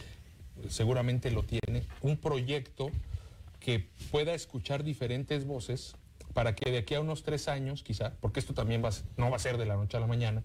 B: seguramente lo tiene, un proyecto que pueda escuchar diferentes voces para que de aquí a unos tres años, quizá, porque esto también va, no va a ser de la noche a la mañana,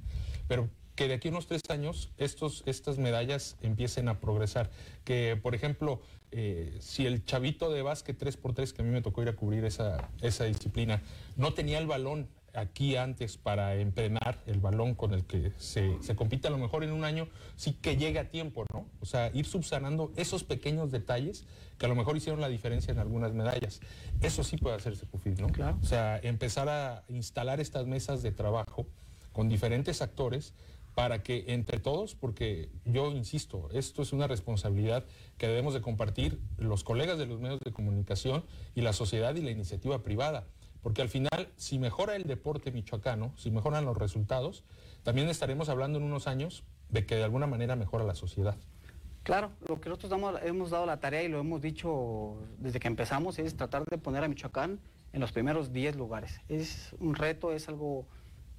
B: pero que de aquí a unos tres años estos, estas medallas empiecen a progresar. Que, por ejemplo, eh, si el chavito de básquet 3x3, que a mí me tocó ir a cubrir esa, esa disciplina, no tenía el balón aquí antes para entrenar el balón con el que se, se, compite a lo mejor en un año, sí que llegue a tiempo, ¿no? O sea, ir subsanando esos pequeños detalles que a lo mejor hicieron la diferencia en algunas medallas. Eso sí puede hacerse CUFID, ¿no?
P: Claro.
B: O sea, empezar a instalar estas mesas de trabajo con diferentes actores para que entre todos, porque yo insisto, esto es una responsabilidad que debemos de compartir los colegas de los medios de comunicación y la sociedad y la iniciativa privada. Porque al final, si mejora el deporte michoacano, si mejoran los resultados, también estaremos hablando en unos años de que de alguna manera mejora la sociedad.
P: Claro, lo que nosotros damos, hemos dado la tarea y lo hemos dicho desde que empezamos es tratar de poner a Michoacán en los primeros 10 lugares. Es un reto, es algo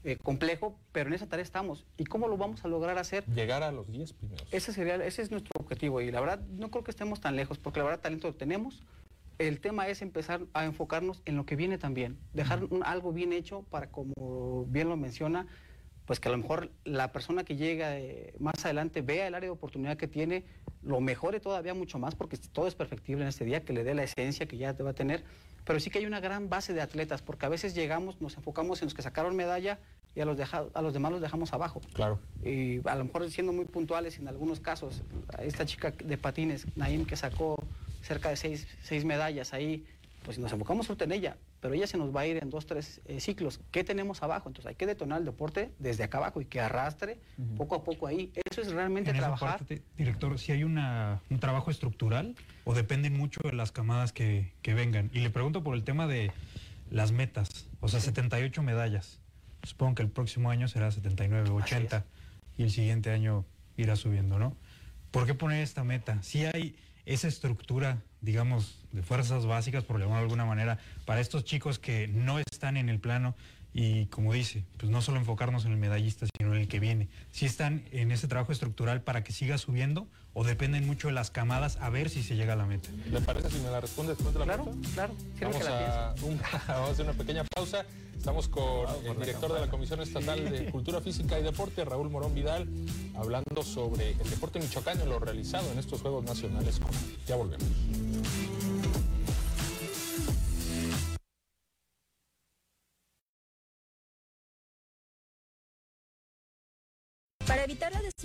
P: eh, complejo, pero en esa tarea estamos. ¿Y cómo lo vamos a lograr hacer?
B: Llegar a los 10 primeros.
P: Ese, sería, ese es nuestro objetivo y la verdad no creo que estemos tan lejos, porque la verdad talento lo tenemos. El tema es empezar a enfocarnos en lo que viene también, dejar un, algo bien hecho para, como bien lo menciona, pues que a lo mejor la persona que llega eh, más adelante vea el área de oportunidad que tiene, lo mejore todavía mucho más, porque todo es perfectible en este día, que le dé la esencia que ya te va a tener, pero sí que hay una gran base de atletas, porque a veces llegamos, nos enfocamos en los que sacaron medalla y a los, deja, a los demás los dejamos abajo.
B: Claro.
P: Y a lo mejor siendo muy puntuales en algunos casos, esta chica de patines, Naim, que sacó cerca de seis, seis medallas ahí, pues nos enfocamos en ella, pero ella se nos va a ir en dos, tres eh, ciclos. ¿Qué tenemos abajo? Entonces hay que detonar el deporte desde acá abajo y que arrastre uh -huh. poco a poco ahí. Eso es realmente
F: en
P: trabajar.
F: Parte, director, si hay una, un trabajo estructural o dependen mucho de las camadas que, que, vengan. Y le pregunto por el tema de las metas, o sea, sí. 78 medallas. Supongo que el próximo año será 79, 80 y el siguiente año irá subiendo, ¿no? ¿Por qué poner esta meta? Si hay esa estructura, digamos, de fuerzas básicas, por llamarlo de alguna manera, para estos chicos que no están en el plano y, como dice, pues no solo enfocarnos en el medallista, sino en el que viene. Si están en ese trabajo estructural para que siga subiendo o dependen mucho de las camadas a ver si se llega a la meta.
B: ¿Le parece si me la responde después de la
P: claro,
B: pausa?
P: Claro,
B: vamos, a un, vamos a hacer una pequeña pausa. Estamos con el director de la Comisión Estatal de Cultura Física y Deporte, Raúl Morón Vidal, hablando sobre el deporte michoacano y lo realizado en estos Juegos Nacionales. Ya volvemos.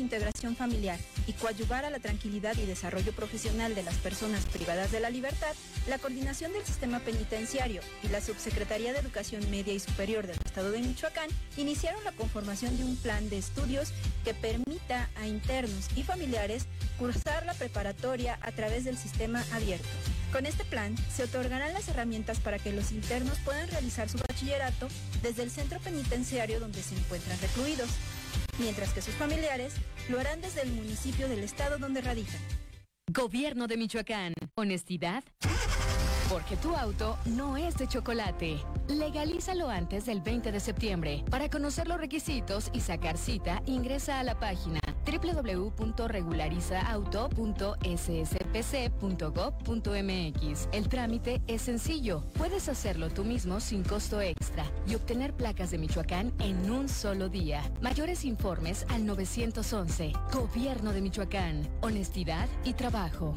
R: Desintegración familiar y coadyuvar a la tranquilidad y desarrollo profesional de las personas privadas de la libertad, la Coordinación del Sistema Penitenciario y la Subsecretaría de Educación Media y Superior del Estado de Michoacán iniciaron la conformación de un plan de estudios que permita a internos y familiares cursar la preparatoria a través del sistema abierto. Con este plan se otorgarán las herramientas para que los internos puedan realizar su bachillerato desde el centro penitenciario donde se encuentran recluidos mientras que sus familiares lo harán desde el municipio del estado donde radican.
A: Gobierno de Michoacán. Honestidad. Porque tu auto no es de chocolate. Legalízalo antes del 20 de septiembre. Para conocer los requisitos y sacar cita, ingresa a la página www.regularizaaauto.sspc.gov.mx. El trámite es sencillo. Puedes hacerlo tú mismo sin costo extra y obtener placas de Michoacán en un solo día. Mayores informes al 911. Gobierno de Michoacán. Honestidad y trabajo.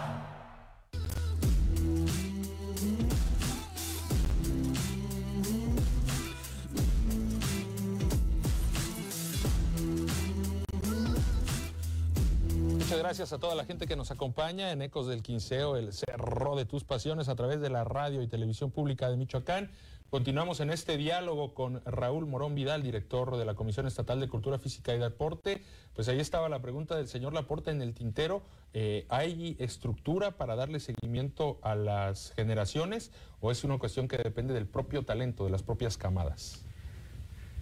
B: Muchas gracias a toda la gente que nos acompaña en Ecos del Quinceo, el cerro de tus pasiones a través de la radio y televisión pública de Michoacán. Continuamos en este diálogo con Raúl Morón Vidal, director de la Comisión Estatal de Cultura Física y Deporte. Pues ahí estaba la pregunta del señor Laporte en el tintero. Eh, ¿Hay estructura para darle seguimiento a las generaciones o es una cuestión que depende del propio talento, de las propias camadas?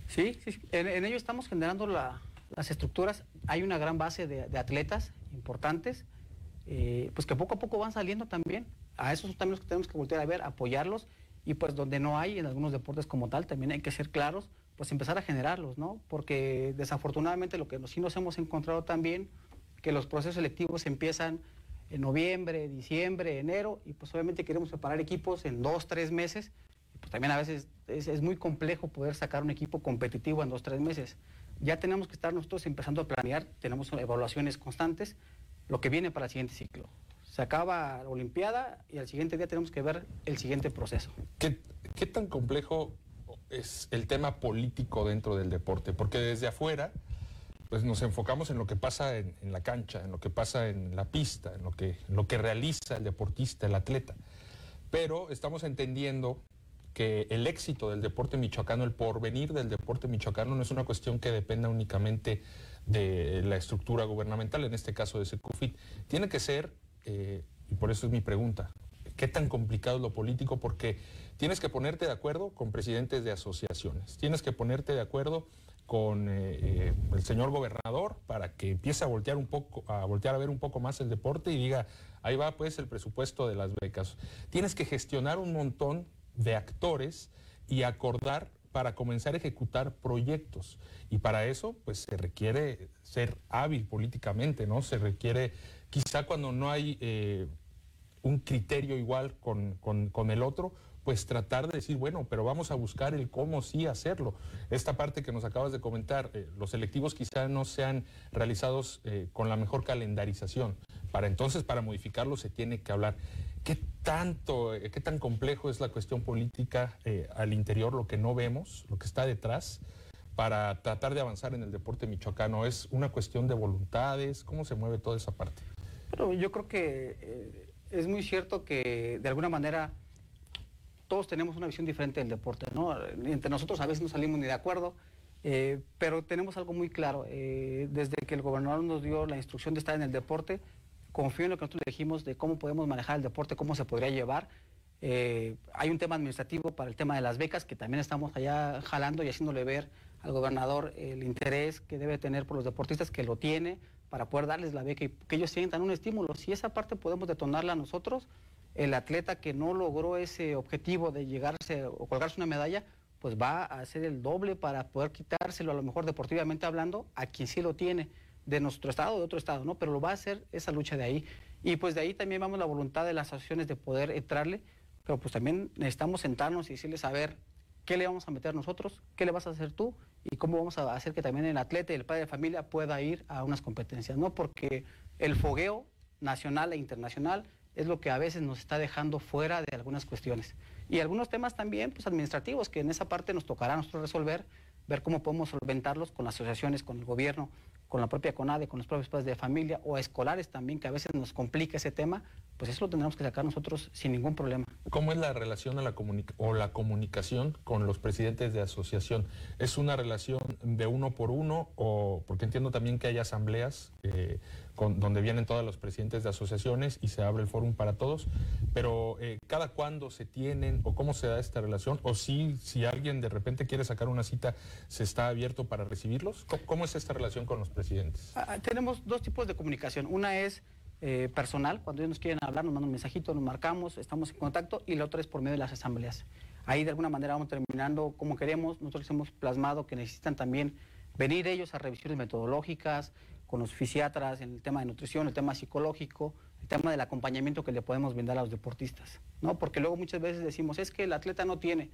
P: Sí, sí, en, en ello estamos generando la, las estructuras. Hay una gran base de atletas importantes, eh, pues que poco a poco van saliendo también. A esos también los que tenemos que voltear a ver, apoyarlos y pues donde no hay en algunos deportes como tal, también hay que ser claros, pues empezar a generarlos, ¿no? Porque desafortunadamente lo que sí nos hemos encontrado también, que los procesos selectivos empiezan en noviembre, diciembre, enero, y pues obviamente queremos preparar equipos en dos, tres meses, pues también a veces es, es muy complejo poder sacar un equipo competitivo en dos, tres meses. Ya tenemos que estar nosotros empezando a planear, tenemos evaluaciones constantes, lo que viene para el siguiente ciclo se acaba la Olimpiada y al siguiente día tenemos que ver el siguiente proceso.
B: ¿Qué, qué tan complejo es el tema político dentro del deporte? Porque desde afuera, pues nos enfocamos en lo que pasa en, la cancha, en lo que pasa en la pista, en lo, que, en lo que realiza el deportista, el atleta. Pero estamos entendiendo que el éxito del deporte michoacano, el porvenir del deporte michoacano no es una cuestión que dependa únicamente de la estructura gubernamental, en este caso de Secufit. Tiene que ser eh, y por eso es mi pregunta, ¿qué tan complicado es lo político? Porque tienes que ponerte de acuerdo con presidentes de asociaciones, tienes que ponerte de acuerdo con eh, eh, el señor gobernador para que empiece a voltear un poco, a voltear a ver un poco más el deporte y diga, ahí va pues el presupuesto de las becas. Tienes que gestionar un montón de actores y acordar para comenzar a ejecutar proyectos. Y para eso, pues se requiere ser hábil políticamente, ¿no? Se requiere quizá cuando no hay eh, un criterio igual con, con, el otro, pues tratar de decir, bueno, pero vamos a buscar el cómo sí hacerlo. Esta parte que nos acabas de comentar, eh, los selectivos quizá no sean realizados eh, con la mejor calendarización. Para entonces, para modificarlo, se tiene que hablar. ¿Qué tanto, qué tan complejo es la cuestión política al interior, lo que no vemos, lo que está detrás? para tratar de avanzar en el deporte michoacano? ¿Es una cuestión de voluntades? ¿Cómo se mueve toda esa parte?
P: Pero yo creo que eh, es muy cierto que de alguna manera todos tenemos una visión diferente del deporte, ¿no? Entre nosotros a veces no salimos ni de acuerdo, eh, pero tenemos algo muy claro. Eh, desde que el gobernador nos dio la instrucción de estar en el deporte, confío en lo que nosotros dijimos de cómo podemos manejar el deporte, cómo se podría llevar. hay un tema administrativo para el tema de las becas que también estamos allá jalando y haciéndole ver al gobernador el interés que debe tener por los deportistas, que lo tiene, para poder darles la beca y que ellos sientan un estímulo. Si esa parte podemos detonarla nosotros, el atleta que no logró ese objetivo de llegarse o colgarse una medalla, pues va a hacer el doble para poder quitárselo, a lo mejor deportivamente hablando, a quien sí lo tiene, de nuestro estado de otro estado, ¿no? Pero lo va a hacer esa lucha de ahí. Y pues de ahí también vamos la voluntad de las asociaciones de poder entrarle, pero pues también necesitamos sentarnos y decirles, a ver, ¿qué le vamos a meter nosotros? ¿Qué le vas a hacer tú? y cómo vamos a hacer que también el atleta y el padre de familia pueda ir a unas competencias, ¿no? Porque el fogueo nacional e internacional es lo que a veces nos está dejando fuera de algunas cuestiones. Y algunos temas también pues, administrativos que en esa parte nos tocará a nosotros resolver, ver cómo podemos solventarlos con las asociaciones, con el gobierno, con la propia CONADE, con los propios padres de familia o escolares también, que a veces nos complica ese tema, pues eso lo tendremos que sacar nosotros sin ningún problema.
B: ¿Cómo es la relación o la comunicación con los presidentes de asociación? ¿Es una relación de uno por uno o porque entiendo también que hay asambleas eh, con, donde vienen todos los presidentes de asociaciones y se abre el fórum para todos, pero eh, cada cuándo se tienen o cómo se da esta relación o si, si alguien de repente quiere sacar una cita, ¿se está abierto para recibirlos? ¿Cómo, es esta relación con los presidentes?
P: Ah, tenemos dos tipos de comunicación. Una es eh, personal, cuando ellos nos quieren hablar, nos mandan un mensajito, nos marcamos, estamos en contacto, y la otra es por medio de las asambleas. Ahí de alguna manera vamos terminando como queremos, nosotros hemos plasmado que necesitan también venir ellos a revisiones metodológicas con los fisiatras, en el tema de nutrición, el tema psicológico, el tema del acompañamiento que le podemos brindar a los deportistas, ¿no? Porque luego muchas veces decimos, es que el atleta no tiene.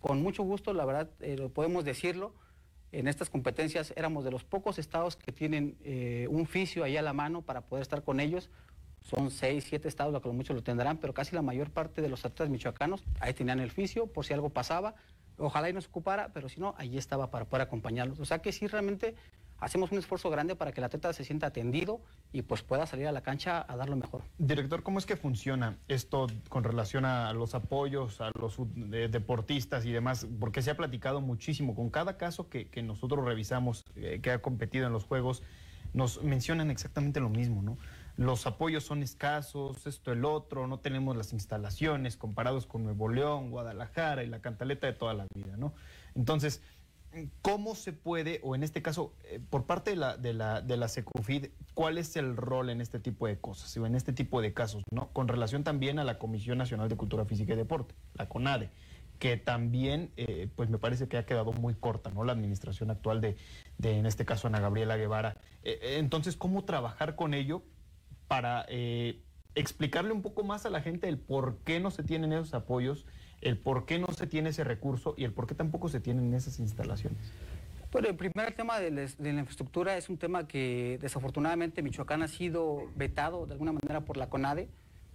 P: Con mucho gusto, la verdad, eh, podemos decirlo, en estas competencias éramos de los pocos estados que tienen eh, un fisio ahí a la mano para poder estar con ellos. Son seis, siete estados, lo que muchos lo tendrán, pero casi la mayor parte de los atletas michoacanos ahí tenían el fisio por si algo pasaba. Ojalá y nos ocupara, pero si no, ahí estaba para poder acompañarlos. O sea que sí, realmente hacemos un esfuerzo grande para que el atleta se sienta atendido y pues pueda salir a la cancha a dar lo mejor.
D: Director, ¿cómo es que funciona esto con relación a los apoyos a los deportistas y demás? Porque se ha platicado muchísimo. Con cada caso que, nosotros revisamos, eh, que ha competido en los Juegos, nos mencionan exactamente lo mismo, ¿no? Los apoyos son escasos, esto, el otro, no tenemos las instalaciones comparados con Nuevo León, Guadalajara y la cantaleta de toda la vida, ¿no? Entonces, ¿Cómo se puede, o en este caso, eh, por parte de la, de, la, de la Secufid, cuál es el rol en este tipo de cosas, o en este tipo de casos, ¿no? Con relación también a la Comisión Nacional de Cultura Física y Deporte, la CONADE, que también, eh, pues me parece que ha quedado muy corta, ¿no? La administración actual de, de en este caso, Ana Gabriela Guevara. Eh, entonces, ¿cómo trabajar con ello para explicarle un poco más a la gente el por qué no se tienen esos apoyos? El por qué no se tiene ese recurso y el por qué tampoco se tienen esas instalaciones.
P: Bueno, el primer tema de, la infraestructura es un tema que desafortunadamente Michoacán ha sido vetado de alguna manera por la CONADE.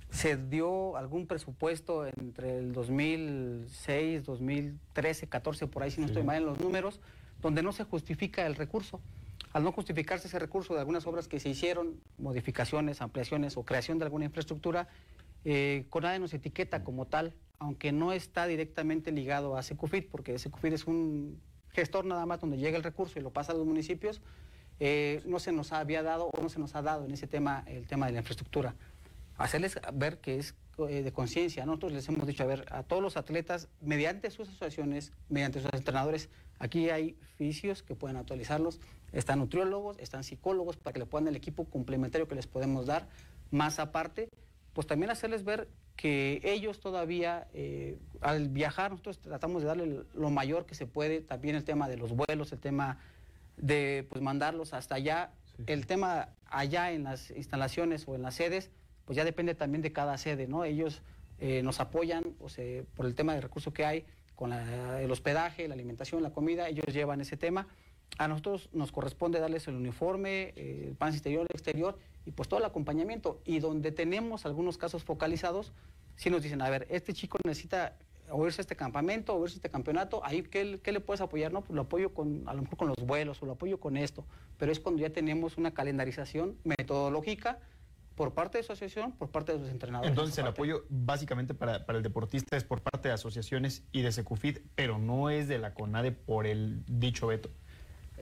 P: Se dio algún presupuesto entre el 2006, 2013, 14, por ahí si no estoy mal en los números, donde no se justifica el recurso. Al no justificarse ese recurso de algunas obras que se hicieron, modificaciones, ampliaciones o creación de alguna infraestructura, eh, CONADE nos etiqueta como tal aunque no está directamente ligado a Secufit, porque Secufit es un gestor nada más donde llega el recurso y lo pasa a los municipios, eh, no se nos había dado o no se nos ha dado en ese tema el tema de la infraestructura. Hacerles ver que es eh, de conciencia. Nosotros les hemos dicho, a ver, a todos los atletas, mediante sus asociaciones, mediante sus entrenadores, aquí hay fisios que pueden actualizarlos, están nutriólogos, están psicólogos para que le puedan el equipo complementario que les podemos dar. Más aparte, pues también hacerles ver que ellos todavía, eh, al viajar, nosotros tratamos de darle lo mayor que se puede, también el tema de los vuelos, el tema de pues, mandarlos hasta allá, el tema allá en las instalaciones o en las sedes, pues ya depende también de cada sede, ¿no? Ellos eh, nos apoyan o por el tema de recursos que hay, con el hospedaje, la alimentación, la comida, ellos llevan ese tema. A nosotros nos corresponde darles el uniforme, eh, el pan interior, exterior y pues todo el acompañamiento. Y donde tenemos algunos casos focalizados, si nos dicen, a ver, este chico necesita o irse a este campamento o irse a este campeonato, ahí ¿qué, le puedes apoyar? No, pues lo apoyo con, a lo mejor con los vuelos o lo apoyo con esto, pero es cuando ya tenemos una calendarización metodológica por parte de asociación, por parte de los entrenadores.
D: Entonces el apoyo básicamente para, el deportista es por parte de asociaciones y de Secufid, pero no es de la CONADE por el dicho veto.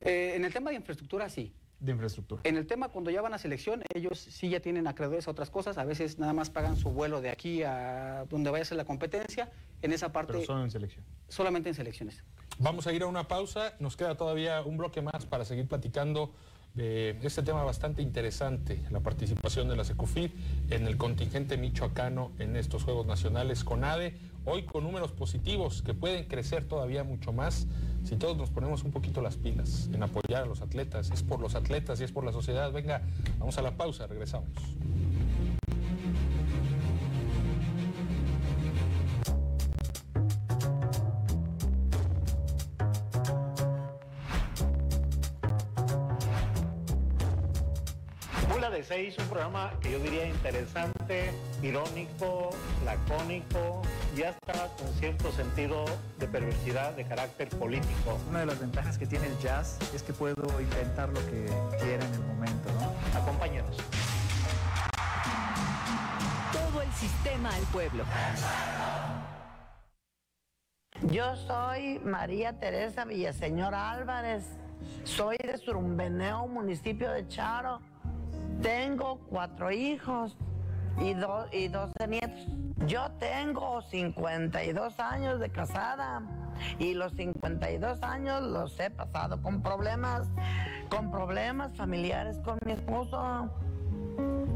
P: Eh, en el tema de infraestructura sí,
D: de infraestructura.
P: En el tema, cuando ya van a selección, ellos sí ya tienen acreedores a otras cosas. A veces nada más pagan su vuelo de aquí a donde vaya a ser la competencia. En esa parte.
D: Pero solo en selección.
P: Solamente en selecciones.
B: Vamos a ir a una pausa. Nos queda todavía un bloque más para seguir platicando de este tema bastante interesante, la participación de la SECOFID en el contingente michoacano en estos Juegos Nacionales con ADE, hoy con números positivos que pueden crecer todavía mucho más si todos nos ponemos un poquito las pilas en apoyar a los atletas, es por los atletas y es por la sociedad. Venga, vamos a la pausa, regresamos.
S: De Seis, un programa que yo diría interesante, irónico, lacónico y hasta con cierto sentido de perversidad de carácter político.
T: Una de las ventajas que tiene el jazz es que puedo inventar lo que quiera en el momento, ¿no?
S: Acompáñanos.
A: Todo el sistema al pueblo.
U: Yo soy María Teresa Villaseñor Álvarez. Soy de Surumbeneo, municipio de Charo. Tengo cuatro hijos y, y 12 nietos. Yo tengo 52 años de casada y los 52 años los he pasado con problemas, con problemas familiares con mi esposo.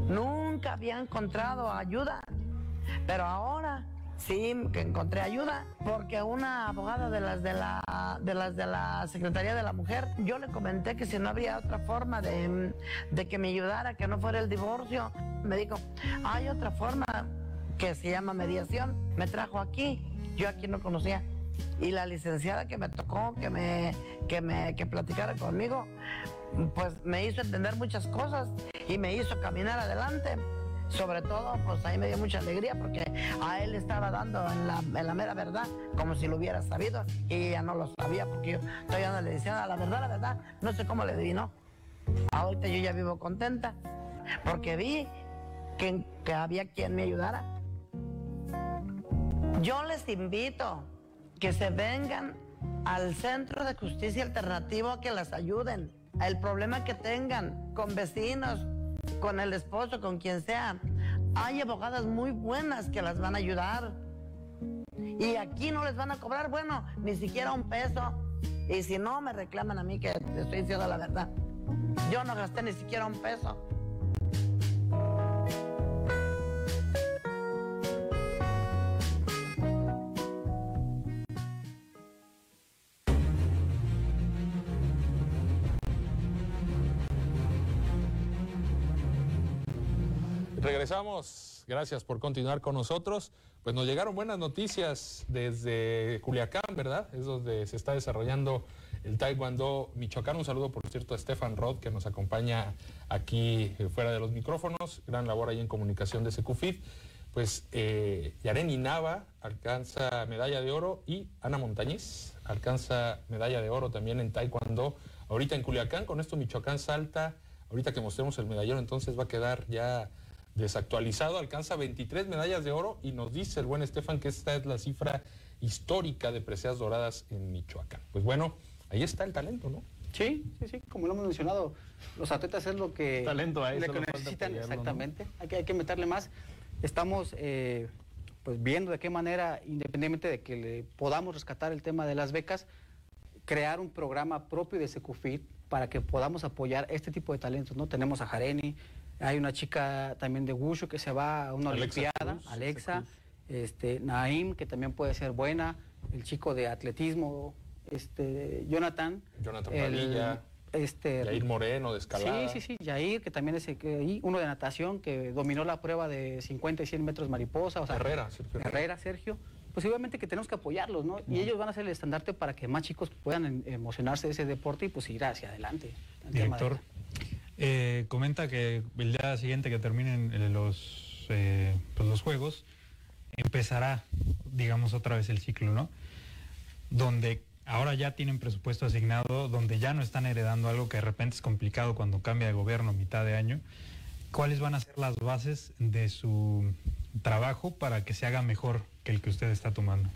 U: Nunca había encontrado ayuda, pero ahora sí que encontré ayuda porque una abogada de las de la de las de la Secretaría de la Mujer, yo le comenté que si no había otra forma de, de que me ayudara, que no fuera el divorcio, me dijo, hay otra forma que se llama mediación. Me trajo aquí, yo aquí no conocía. Y la licenciada que me tocó, que me, que me que platicara conmigo, pues me hizo entender muchas cosas y me hizo caminar adelante. Sobre todo, pues ahí me dio mucha alegría porque a él estaba dando en la, en la mera verdad, como si lo hubiera sabido, y ella no lo sabía porque yo todavía no le decía la verdad, la verdad, no sé cómo le adivinó. Ahorita yo ya vivo contenta porque vi que, que había quien me ayudara. Yo les invito que se vengan al Centro de Justicia Alternativo a que las ayuden. El problema que tengan con vecinos, con el esposo, con quien sea. Hay abogadas muy buenas que las van a ayudar. Y aquí no les van a cobrar, bueno, ni siquiera un peso. Y si no, me reclaman a mí que estoy diciendo la verdad. Yo no gasté ni siquiera un peso.
B: Regresamos. Gracias por continuar con nosotros. Pues nos llegaron buenas noticias desde Culiacán, ¿verdad? Es donde se está desarrollando el Taekwondo Michoacán. Un saludo, por cierto, a Stefan Roth, que nos acompaña aquí eh, fuera de los micrófonos. Gran labor ahí en comunicación de Secufit. Pues eh, Yareni Nava alcanza medalla de oro y Ana Montañez alcanza medalla de oro también en Taekwondo. Ahorita en Culiacán, con esto Michoacán salta. Ahorita que mostremos el medallero, entonces va a quedar ya desactualizado, alcanza 23 medallas de oro y nos dice el buen Estefan que esta es la cifra histórica de preseas doradas en Michoacán. Pues bueno, ahí está el talento, ¿no?
P: Sí, sí, sí, como lo hemos mencionado, los atletas es lo que,
Q: Talento a eso
P: lo que
Q: le falta
P: necesitan,
Q: apoyarlo, ¿no?
P: exactamente. Hay, que, hay que meterle más. Estamos eh, pues viendo de qué manera, independientemente de que le podamos rescatar el tema de las becas, crear un programa propio de Secufit para que podamos apoyar este tipo de talentos, ¿no? Tenemos a Jareni, hay una chica también de Wushu que se va a una
B: Alexa
P: olimpiada,
B: Cruz,
P: Alexa, este, Naim, que también puede ser buena, el chico de atletismo, este, Jonathan.
B: Jonathan
P: el-
B: Padilla,
P: este,
B: Yair Moreno de escalada.
P: Sí, sí, sí, Yair, que también es el uno de natación, que dominó la prueba de 50 y 100 metros mariposa. O sea,
B: Herrera, Sergio Herrera.
P: Sergio. Pues obviamente que tenemos que apoyarlos, ¿no? Y ellos van a ser el estandarte para que más chicos puedan em- emocionarse de ese deporte y pues ir hacia adelante.
F: Director, eh, comenta que el día siguiente que terminen eh, los, eh, pues los juegos, empezará, digamos, otra vez el ciclo, ¿no? Donde ahora ya tienen presupuesto asignado, donde ya no están heredando algo que de repente es complicado cuando cambia de gobierno mitad de año. ¿Cuáles van a ser las bases de su trabajo para que se haga mejor que el que usted está tomando?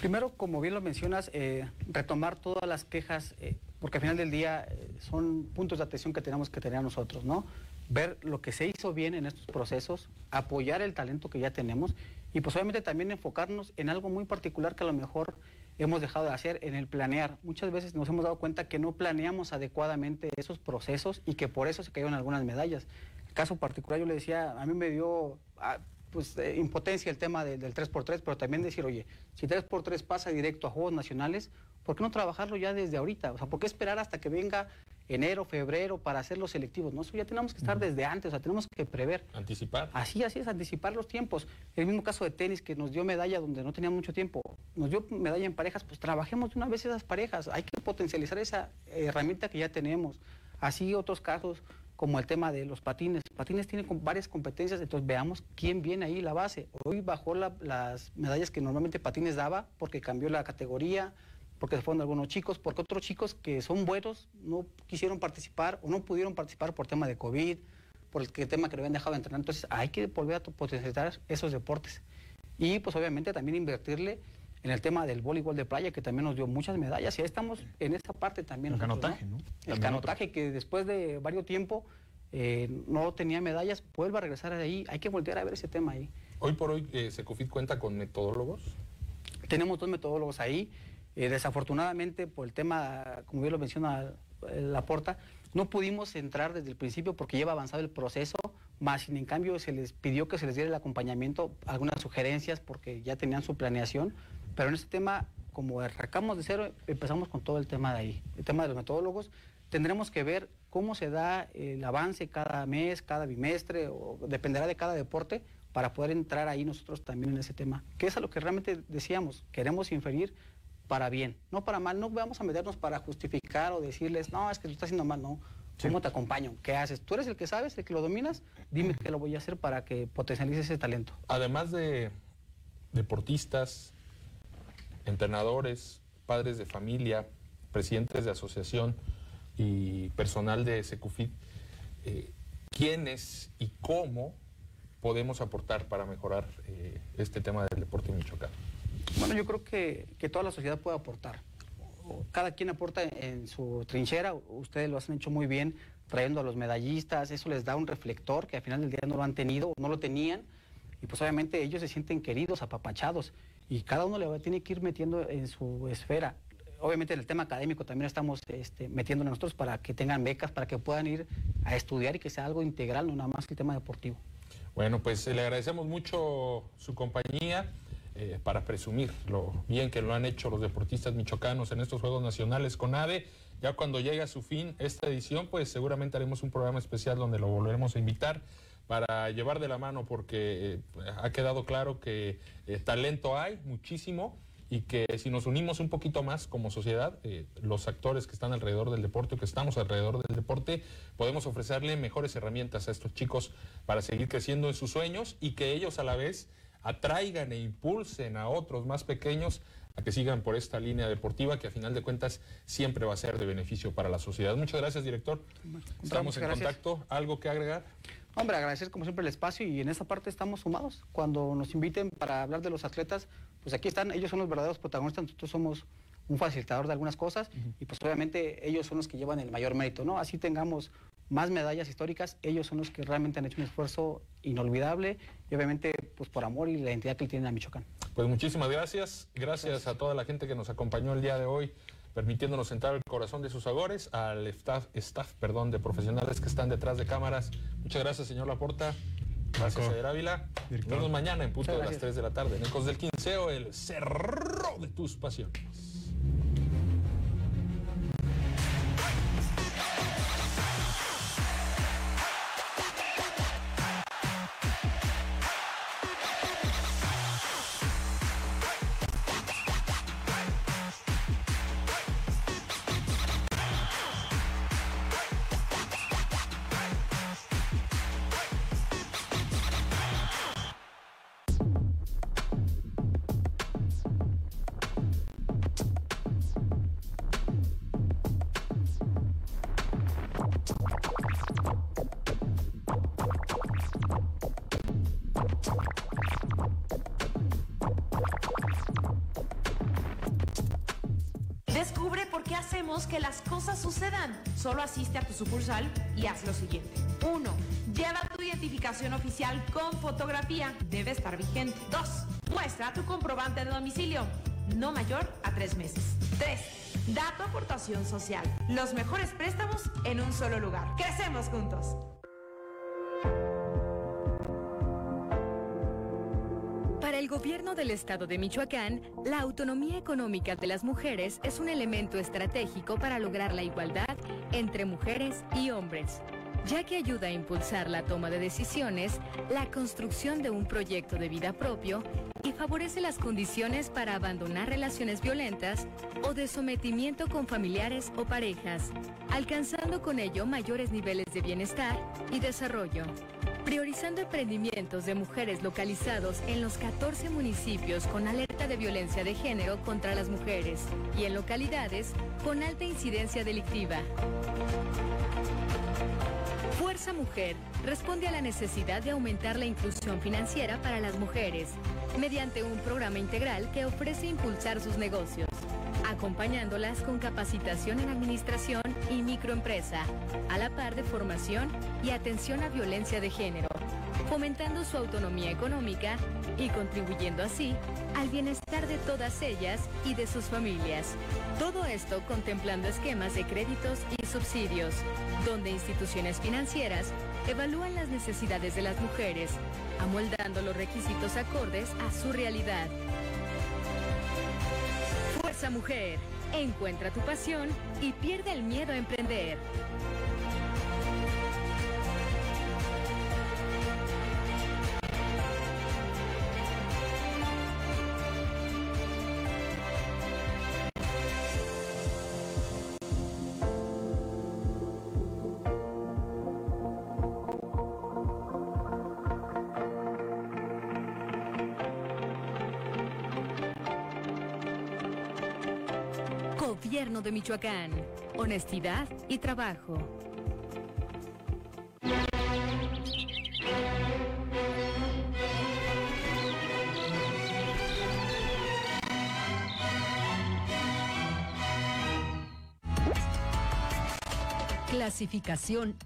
P: Primero, como bien lo mencionas, eh, retomar todas las quejas, porque al final del día eh, son puntos de atención que tenemos que tener nosotros, ¿no? Ver lo que se hizo bien en estos procesos, apoyar el talento que ya tenemos y pues obviamente también enfocarnos en algo muy particular que a lo mejor hemos dejado de hacer en el planear. Muchas veces nos hemos dado cuenta que no planeamos adecuadamente esos procesos y que por eso se cayeron algunas medallas. El caso particular, yo le decía, a mí me dio ah, pues, eh, impotencia el tema de- del 3x3, pero también decir, oye, si 3x3 pasa directo a Juegos Nacionales, ¿por qué no trabajarlo ya desde ahorita? O sea, ¿por qué esperar hasta que venga enero, febrero para hacer los selectivos? No, eso ya tenemos que estar desde antes, o sea, tenemos que prever.
B: Anticipar.
P: Así, así es, anticipar los tiempos. El mismo caso de tenis que nos dio medalla donde no teníamos mucho tiempo, nos dio medalla en parejas, pues trabajemos de una vez esas parejas. Hay que potencializar esa herramienta que ya tenemos. Así otros casos como el tema de los patines. Patines tienen varias competencias, entonces veamos quién viene ahí la base. Hoy bajó la- las medallas que normalmente patines daba porque cambió la categoría, porque se fueron algunos chicos, porque otros chicos que son buenos no quisieron participar o no pudieron participar por tema de COVID, por el que- tema que lo habían dejado de entrenar. Entonces hay que volver a to- potencializar esos deportes. Y pues obviamente también invertirle en el tema del voleibol de playa, que también nos dio muchas medallas. Y ahí estamos en esa parte también.
Q: El
P: nosotros,
Q: canotaje, ¿no?
P: El
Q: También
P: canotaje, que después de varios tiempo eh, no tenía medallas, vuelve a regresar de ahí. Hay que voltear a ver ese tema ahí.
B: Hoy por hoy, eh, Secufit cuenta con metodólogos.
P: Tenemos dos metodólogos ahí. Eh, desafortunadamente, por el tema, como bien lo menciona eh, Laporta, no pudimos entrar desde el principio porque lleva avanzado el proceso, más sin en cambio se les pidió que se les diera el acompañamiento, algunas sugerencias porque ya tenían su planeación, pero en este tema, como arrancamos de cero, empezamos con todo el tema de ahí, el tema de los metodólogos, tendremos que ver cómo se da el avance cada mes, cada bimestre, o dependerá de cada deporte, para poder entrar ahí nosotros también en ese tema, que es a lo que realmente decíamos, queremos inferir para bien, no para mal, no vamos a meternos para justificar o decirles, no, es que lo está haciendo mal, no, ¿Cómo te acompaño? ¿Qué haces? Tú eres el que sabes, el que lo dominas. Dime qué lo voy a hacer para que potencialice ese talento.
B: Además de deportistas, entrenadores, padres de familia, presidentes de asociación y personal de Secufit, eh, ¿quiénes y cómo podemos aportar para mejorar eh, este tema del deporte en Michoacán?
P: Bueno, yo creo que, que toda la sociedad puede aportar cada quien aporta en su trinchera, ustedes lo han hecho muy bien trayendo a los medallistas, eso les da un reflector que al final del día no lo han tenido, no lo tenían, y pues obviamente ellos se sienten queridos, apapachados, y cada uno le tiene que ir metiendo en su esfera. Obviamente en el tema académico también estamos este, metiendo nosotros para que tengan becas, para que puedan ir a estudiar y que sea algo integral, no nada más que el tema deportivo.
B: Bueno, pues le agradecemos mucho su compañía. Eh, para presumir lo bien que lo han hecho los deportistas michoacanos en estos Juegos Nacionales con ADE. Ya cuando llegue a su fin esta edición, pues seguramente haremos un programa especial donde lo volveremos a invitar para llevar de la mano porque eh, ha quedado claro que eh, talento hay muchísimo y que si nos unimos un poquito más como sociedad, los actores que están alrededor del deporte o que estamos alrededor del deporte, podemos ofrecerle mejores herramientas a estos chicos para seguir creciendo en sus sueños y que ellos a la vez atraigan e impulsen a otros más pequeños a que sigan por esta línea deportiva que a final de cuentas siempre va a ser de beneficio para la sociedad. Muchas gracias, director. Estamos en contacto. ¿Algo que agregar?
P: Hombre, agradecer como siempre el espacio y en esta parte estamos sumados. Cuando nos inviten para hablar de los atletas, pues aquí están, ellos son los verdaderos protagonistas, nosotros somos un facilitador de algunas cosas y pues obviamente ellos son los que llevan el mayor mérito, ¿no? Así tengamos más medallas históricas, ellos son los que realmente han hecho un esfuerzo inolvidable y obviamente pues por amor y la identidad que tienen a Michoacán.
B: Pues muchísimas gracias, gracias, a toda la gente que nos acompañó el día de hoy permitiéndonos entrar al corazón de sus agores, al staff, staff perdón, de profesionales que están detrás de cámaras. Muchas gracias, señor Laporta. Gracias, Eder Ávila. Nos vemos mañana en punto de las 3 de la tarde. En el Cos del Quinceo, el cerro de tus pasiones.
V: A tres meses. 3. Da tu aportación social. Los mejores préstamos en un solo lugar. Crecemos juntos.
A: Para el gobierno del estado de Michoacán, la autonomía económica de las mujeres es un elemento estratégico para lograr la igualdad entre mujeres y hombres, ya que ayuda a impulsar la toma de decisiones, la construcción de un proyecto de vida propio y favorece las condiciones para abandonar relaciones violentas o de sometimiento con familiares o parejas, alcanzando con ello mayores niveles de bienestar y desarrollo priorizando emprendimientos de mujeres localizados en los 14 municipios con alerta de violencia de género contra las mujeres y en localidades con alta incidencia delictiva. Fuerza Mujer responde a la necesidad de aumentar la inclusión financiera para las mujeres mediante un programa integral que ofrece impulsar sus negocios acompañándolas con capacitación en administración y microempresa, a la par de formación y atención a violencia de género, fomentando su autonomía económica y contribuyendo así al bienestar de todas ellas y de sus familias. Todo esto contemplando esquemas de créditos y subsidios, donde instituciones financieras evalúan las necesidades de las mujeres, amoldando los requisitos acordes a su realidad. Fuerza Mujer, encuentra tu pasión y pierde el miedo a emprender. De Michoacán. Honestidad y trabajo. Clasificación